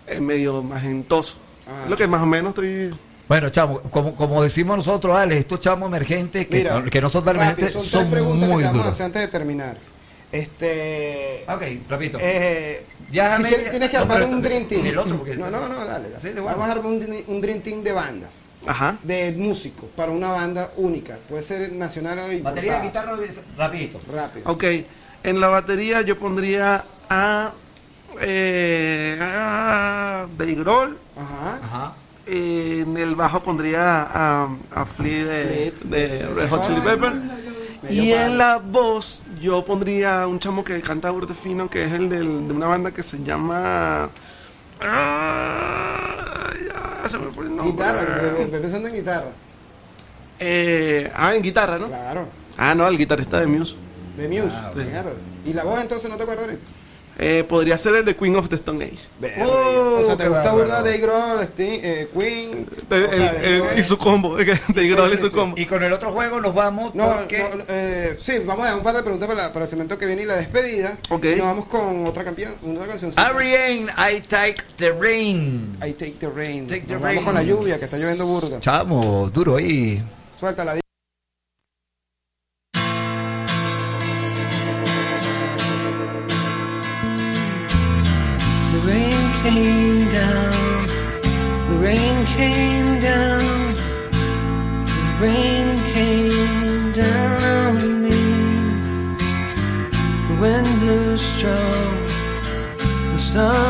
eh, medio magentoso. Ah. Lo que más o menos estoy... Bueno, chamo, como, como decimos nosotros, Ale, estos chamos emergentes que, Mira, que no son tan rápido, emergentes son, son, tres preguntas muy que te vamos a duros. hacer antes de terminar. Este. Ok, repito. Eh, Ya, si me- quieres, tienes que no, armar un Dream Team. el otro, porque- no, no, no, dale. dale. Sí, de. Vamos a armar un, un Dream Team de bandas. Ajá. De músicos para una banda única. Puede ser nacional o Batería, importada. guitarra, rapidito. Rápido. Ok, en la batería yo pondría a... Eh, a Dave Grohl. Ajá. Ajá. En el bajo pondría a, a Flea de, Flea. de Red Hot Chili Pepper. Y en la voz yo pondría un chamo que canta burde fino, que es el del- de una banda que se llama... Ah, ya se me fue el nombre. Guitarra, ve pensando en guitarra. Eh, ah, en guitarra, ¿no? Claro. Ah, no, el guitarrista de Muse. De Muse. Ah, ok. mierda. ¿Y la voz entonces no te acuerdas ahorita? Eh, podría ser el de Queen of the Stone Age. o sea, ¿te gusta burda Dave Grohl, eh, Queen? El- O sea, el- el- Dave y su combo, Dave Grohl y su combo. Y con el otro juego nos vamos No, porque... no, eh, sí, vamos a dar un par de preguntas para, la- para el segmento que viene y la despedida. Ok. Y nos vamos con otra campeón, otra canción. Ariane, I take the rain. I take the rain. Take the Nos rain. vamos con la lluvia, que está lloviendo burda. Chamo, duro ahí. Suéltala. The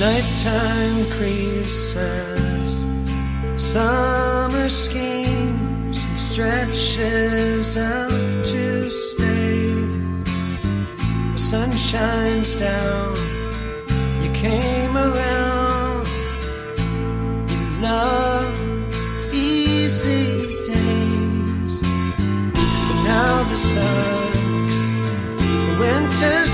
Nighttime creases, summer schemes and stretches out to stay. The sun shines down, you came around, you love easy days. But now the sun, the winter's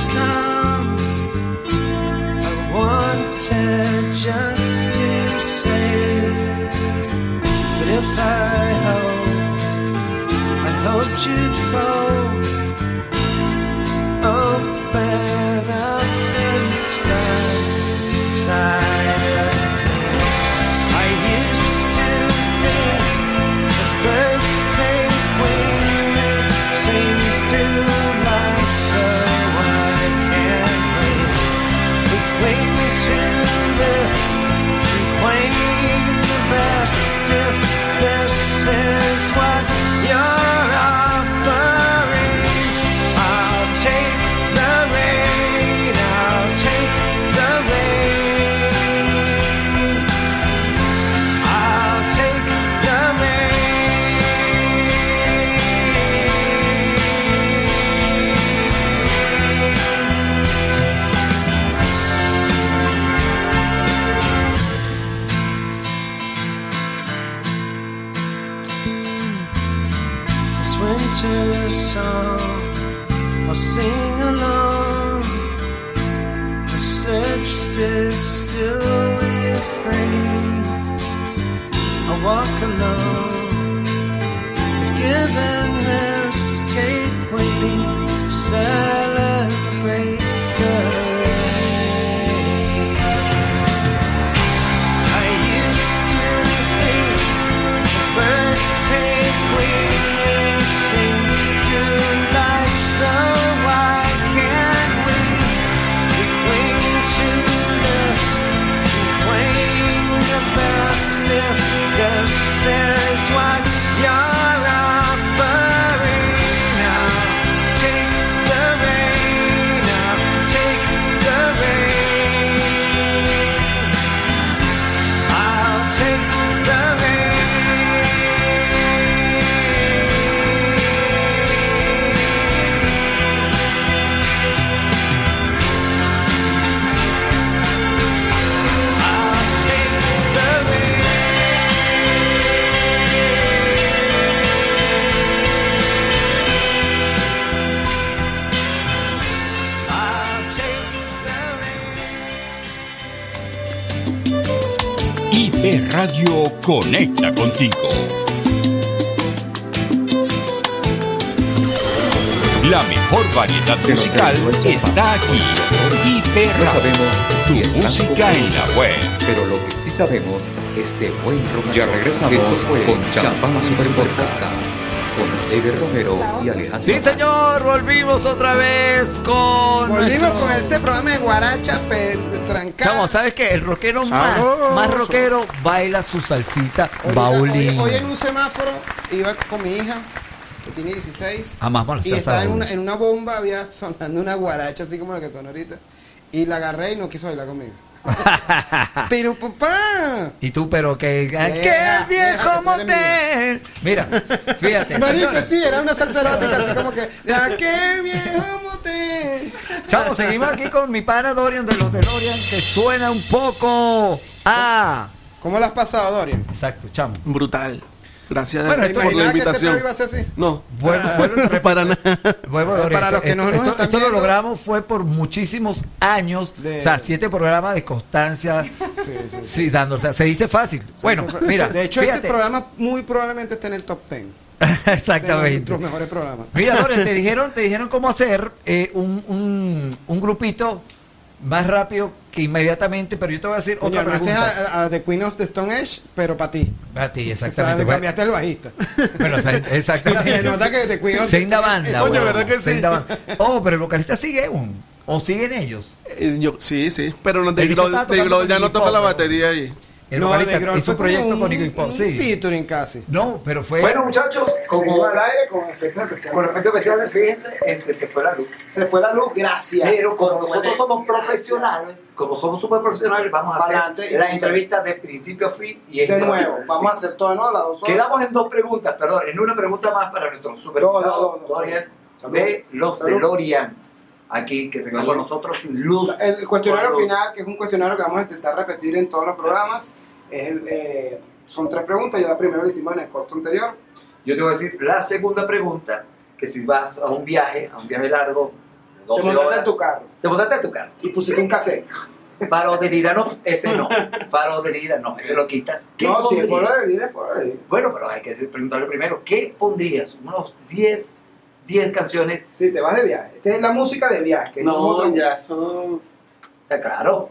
conecta contigo. La mejor variedad musical está aquí. IP No sabemos si tu música en la web. Pero lo que sí sabemos es de buen rock. Ya regresamos con Champán Super Podcast Ever Romero y Alejandro. Sí, señor, volvimos otra vez con. Volvimos nuestro- con este programa de Guaracha trancado. Chamo, ¿sabes qué? El rockero más, más rockero baila su salsita baulín. hoy- hoy en un semáforo iba con mi hija, que tiene 16. Ah, más bueno, y estaba en una, en una bomba, había sonando una guaracha, así como la que suena ahorita. Y la agarré y no quiso bailar conmigo. Pero papá. Y tú, pero que. ¡Qué viejo motel! Mira, fíjate. Marico, sí, era una salsa erótica, así como que, ya qué viejo motel. Chamo, seguimos aquí con mi pana Dorian de los DeLorean, que suena un poco. ¡Ah! ¿Cómo lo has pasado, Dorian? Exacto, chamo. Brutal. Gracias Bueno, por esto- la ¿Imaginabas que este invitación. pedo iba a ser así? No, Vuelvo, vuelvo y repito. para nada. Vuelvo, Para Dorian, los que no nos esto, esto lo logramos fue por muchísimos años, De- o sea, siete programas de constancia, sí, Sí, sí, sí. dando, o sea, se dice fácil. bueno, mira, de hecho, fíjate, este programa muy probablemente está en el top 10 de exactamente. nuestros mejores programas. Mira, Dorian, te dijeron, te dijeron cómo hacer eh, un, un, un grupito más rápido que inmediatamente, pero yo te voy a decir Coño, otra pregunta. a, a The Queen of the Stone Age, pero para ti. A ti, O sea, exactamente. le bueno, cambiaste el bajista. bueno, o sea, exactamente. Se nota que The Queen of Senda banda, Coño, ¿verdad que sí? Oh, pero el vocalista sigue aún. ¿O siguen ellos? Eh, yo, sí, sí. Pero no, Dave Grohl, ya no toca la batería ahí. El No, vocalista hizo un proyecto con Iggy Pop, un sí. featuring casi. No, pero fue. Bueno, muchachos, como al aire con efectos especiales. con efecto especial, fíjense, este, se fue la luz. Se fue la luz, gracias. Pero como nosotros somos gracias. profesionales, como somos súper profesionales, vamos a hacer Pa'lante las entrevistas de principio a fin y De en nuevo, vamos a hacer todo de nuevo las dos horas. Quedamos en dos preguntas, perdón, en una pregunta más para nuestro super No, no, no, no. De los Salud. DeLorean, aquí que se quedó con nosotros, Luz. El cuestionario luz. final, que es un cuestionario que vamos a intentar repetir en todos los programas, es el, eh, son tres preguntas. Ya la primera la hicimos en el corto anterior. Yo te voy a decir la segunda pregunta, que si vas a un viaje, a un viaje largo, de Te 12 montaste en tu carro te montaste en tu carro. y pusiste un cassette. Faro de Lira no, ese no. Faro de Lira no, ese lo quitas. ¿Qué No, si es fuera de vida, es fuera de vida. Bueno, pero hay que preguntarle primero, ¿qué pondrías? Unos 10, 10 canciones, Si te vas de viaje. Esta es la música de viaje. que No, otro- ya son está claro.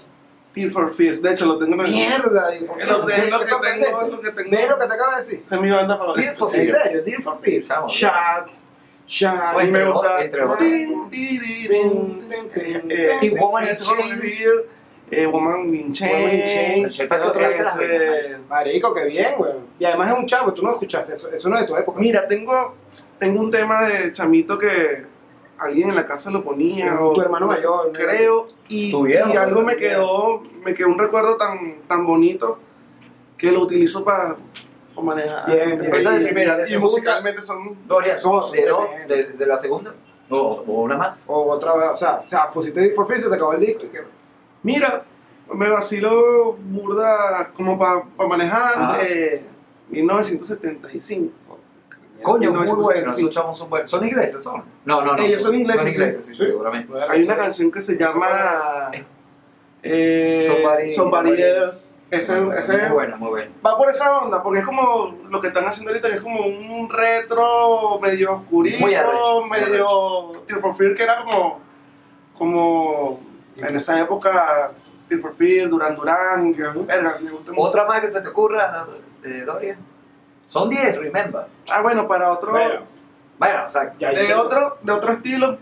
Tear for Fears. De hecho, lo tengo en el. Mierda. Es lo, es lo que tengo, lo que tengo. ¿Ves lo que te acabo de decir? Esa es mi banda Tear favorita. for Sí. En serio, Dear for Fears. Shot. Shot. Y me gusta. entre eh, Y Woman in Chains. Eh, Woman las este, Marico, qué bien, güey. Y además es un chavo, tú no lo escuchaste, eso, eso no es de tu época. Mira, tengo, tengo un tema de chamito que alguien en la casa lo ponía. o- tu hermano mayor. ¿no? creo y, viejo, y algo me quedó me quedó un recuerdo tan tan bonito que lo utilizo para, manejar Bien, bien. Esa es la primera, y musicalmente son Dorian, Somos ¿de, bien. de, de la segunda? O, o una más. O otra vez, o sea, o sea pusiste for Fears, se te acabó el disco. y que- mira me vacilo burda como para manejar Ajá. eh, 1975 Coño, muy bueno, 1975. escuchamos un buen. ¿Son ingleses? ¿Son? No, no, no. Ellos son ingleses, Son ingleses, sí, Sí. seguramente. hay una canción que se llama eh, Somebody- Somebody Else Ese, ese Muy buena, muy buena. va por esa onda, porque es como lo que están haciendo ahorita, que es como un retro medio oscurito, Muy arrecho, muy medio Tear for Fear, que era como, como en esa época Tear for Fear, Duran Duran, que verga, me gusta mucho. Otra más que se te ocurra, eh, Dorian. Son 10, remember. Ah, bueno, para otro, Bueno, Bueno, o sea, Ya de hice- otro, de otro estilo,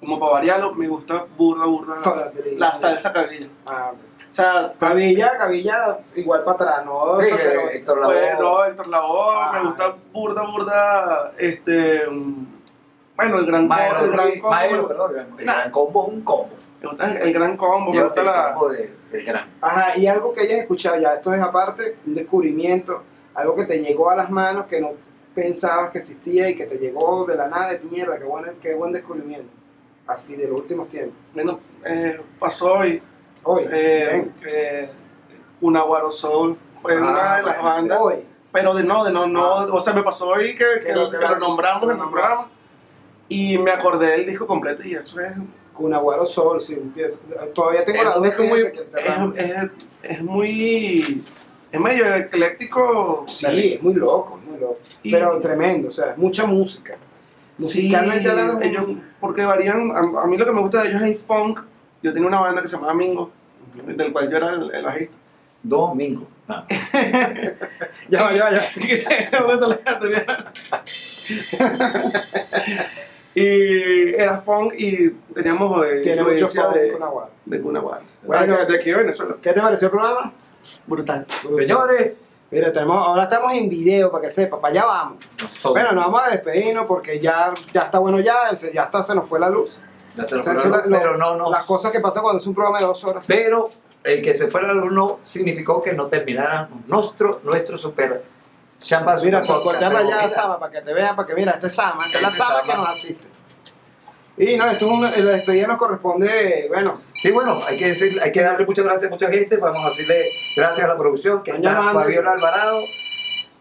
como para variarlo, me gusta burda, burda, la salsa cabilla. ah, O sea, Cabilla, Cabilla, igual para atrás, ¿no? Sí. Héctor Lavoe. Bueno, Héctor Lavoe, Ah. me gusta burda, burda, este, mm, bueno, el gran, Maelo, el gran combo, perdón, el gran combo es un combo. Me gusta el, el gran combo, me gusta el la, de- del gran. Ajá, y algo que hayas escuchado ya, esto es aparte, un descubrimiento, algo que te llegó a las manos que no pensabas que existía y que te llegó de la nada de mierda, qué buen, qué buen descubrimiento. Así de los últimos tiempos. bueno, eh, pasó hoy, Hoy, eh, Cunaguaro Soul fue Ah, una de las bandas, hoy. pero de no, de no, no, o sea, me pasó hoy que, que, Que lo- que nombramos lo el nombramos. y me acordé del disco completo, y eso es, Cunaguaro Sol, sí, empiezo. Todavía tengo la duda es, si muy, es, es- es muy, es medio ecléctico, Sí, es muy loco, muy loco. Y- Pero tremendo, o sea, es mucha música. Musicalmente Sí, hablando, es ellos, porque varían, a, a mí lo que me gusta de ellos es el funk. Yo tenía una banda que se llamaba Mingo, del cual yo era el, el bajista. Domingo. Ah. Ya va, ya va, ya y era funk y teníamos eh, tiene mucho influencia de, Cunaguaro. Bueno. Bueno, de aquí de Venezuela. ¿Qué te pareció el programa? Brutal. Señores, Mira, tenemos, ahora estamos en video para que sepa, para allá vamos. son- Bueno, nos vamos a despedirnos porque ya, ya está bueno ya, se- ya está, se nos fue la luz. ya se fue la luz, pero no nos. Las cosas que pasan cuando es un programa de dos horas. Pero el que se fuera la luz no significó que no terminara nuestro, nuestro super champán. Mira, super se podcast. corta para Pero allá, mira, Sama, para que te vean, para que mira, este es Sama, esta es la Este Sama Sama. que nos asiste. Y no, esto es una, la despedida nos corresponde, bueno, Sí, bueno, hay que decir, hay que darle muchas gracias a mucha gente. Vamos a decirle gracias a la producción, que Están está. Fabiola Alvarado,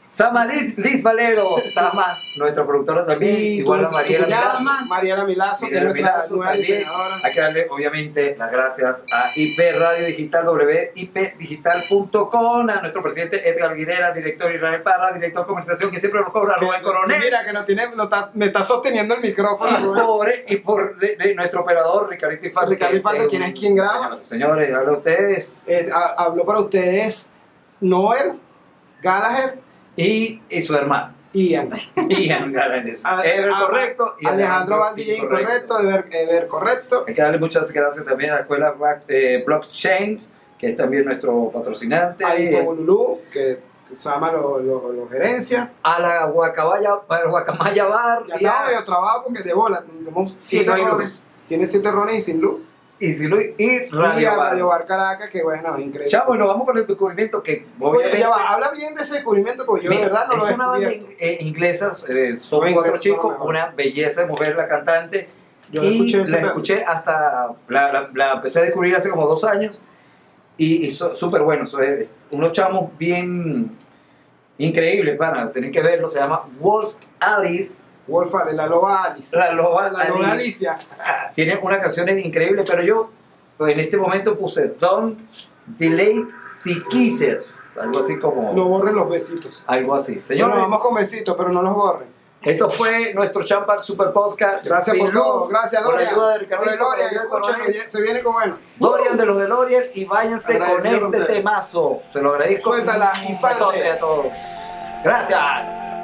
Sama Liz, Liz Valero, Sama, nuestra productora también, y igual tu- a Mariela Milazo. Mariela Milazo, que es nuestra Milazo nueva diseñadora. Hay que darle, obviamente, las gracias a IP Radio Digital, WIPdigital.com, a nuestro presidente Edgar Aguilera, director Israel Parra, director de comercialización, que siempre nos cobra, Rubén Coronel. Mira, que no tiene, no está- me está sosteniendo el micrófono. Y Rubén. por, y por de- de nuestro operador Ricardito Infante. Ricardo Infante, es ¿quién es quien graba? Señores, señores, habla ustedes. Eh, ha- habló para ustedes Noel, Gallagher, y, y su hermano. Ian. Ian. A- Ever correcto. y Alejandro Valdilla incorrecto, Ever, Ever correcto. Hay que darle muchas gracias también a la escuela eh, Blockchain, que es también nuestro patrocinante. A Infobolulú, que se llama los lo, lo gerencia. a la Guacamaya, a Guacamaya Bar. Ya y a- estaba medio trabajo porque de bola, tenemos siete no rones. luz. Tiene siete rones y sin luz. Y, si lo- y y Radio a Bar. Radio Bar Caracas, que bueno, increíble. Chavo, nos vamos con el descubrimiento que Oye, ya va, habla bien de ese descubrimiento porque yo de Mira, verdad no lo he es una banda eh, inglesa, eh, son cuatro chicos, una belleza de mujer la cantante. Yo y escuché ese la escuché hasta, la, la- la empecé a descubrir hace como dos años y, y so- súper bueno, so- es unos chamos bien increíbles, para tienen que verlo, se llama Wolf Alice, Wolf, la loba Alice. la loba, La loba Alice. Alicia. Tiene unas canciones increíbles, pero yo pues, en este momento puse Don't Delay the Kisses, algo así como, No borren los besitos. algo así. Señores, Señores, vamos con besitos, pero no los borren. Esto fue nuestro Champar Super Podcast. Gracias por todo. Gracias, la Dorian. de de con la ayuda de escúchalo, Coronel. ya- se viene con bueno. Dorian de los de Lorian y váyanse con este temazo. Se lo agradezco. Suéltala, Un infante. besote a todos. Gracias.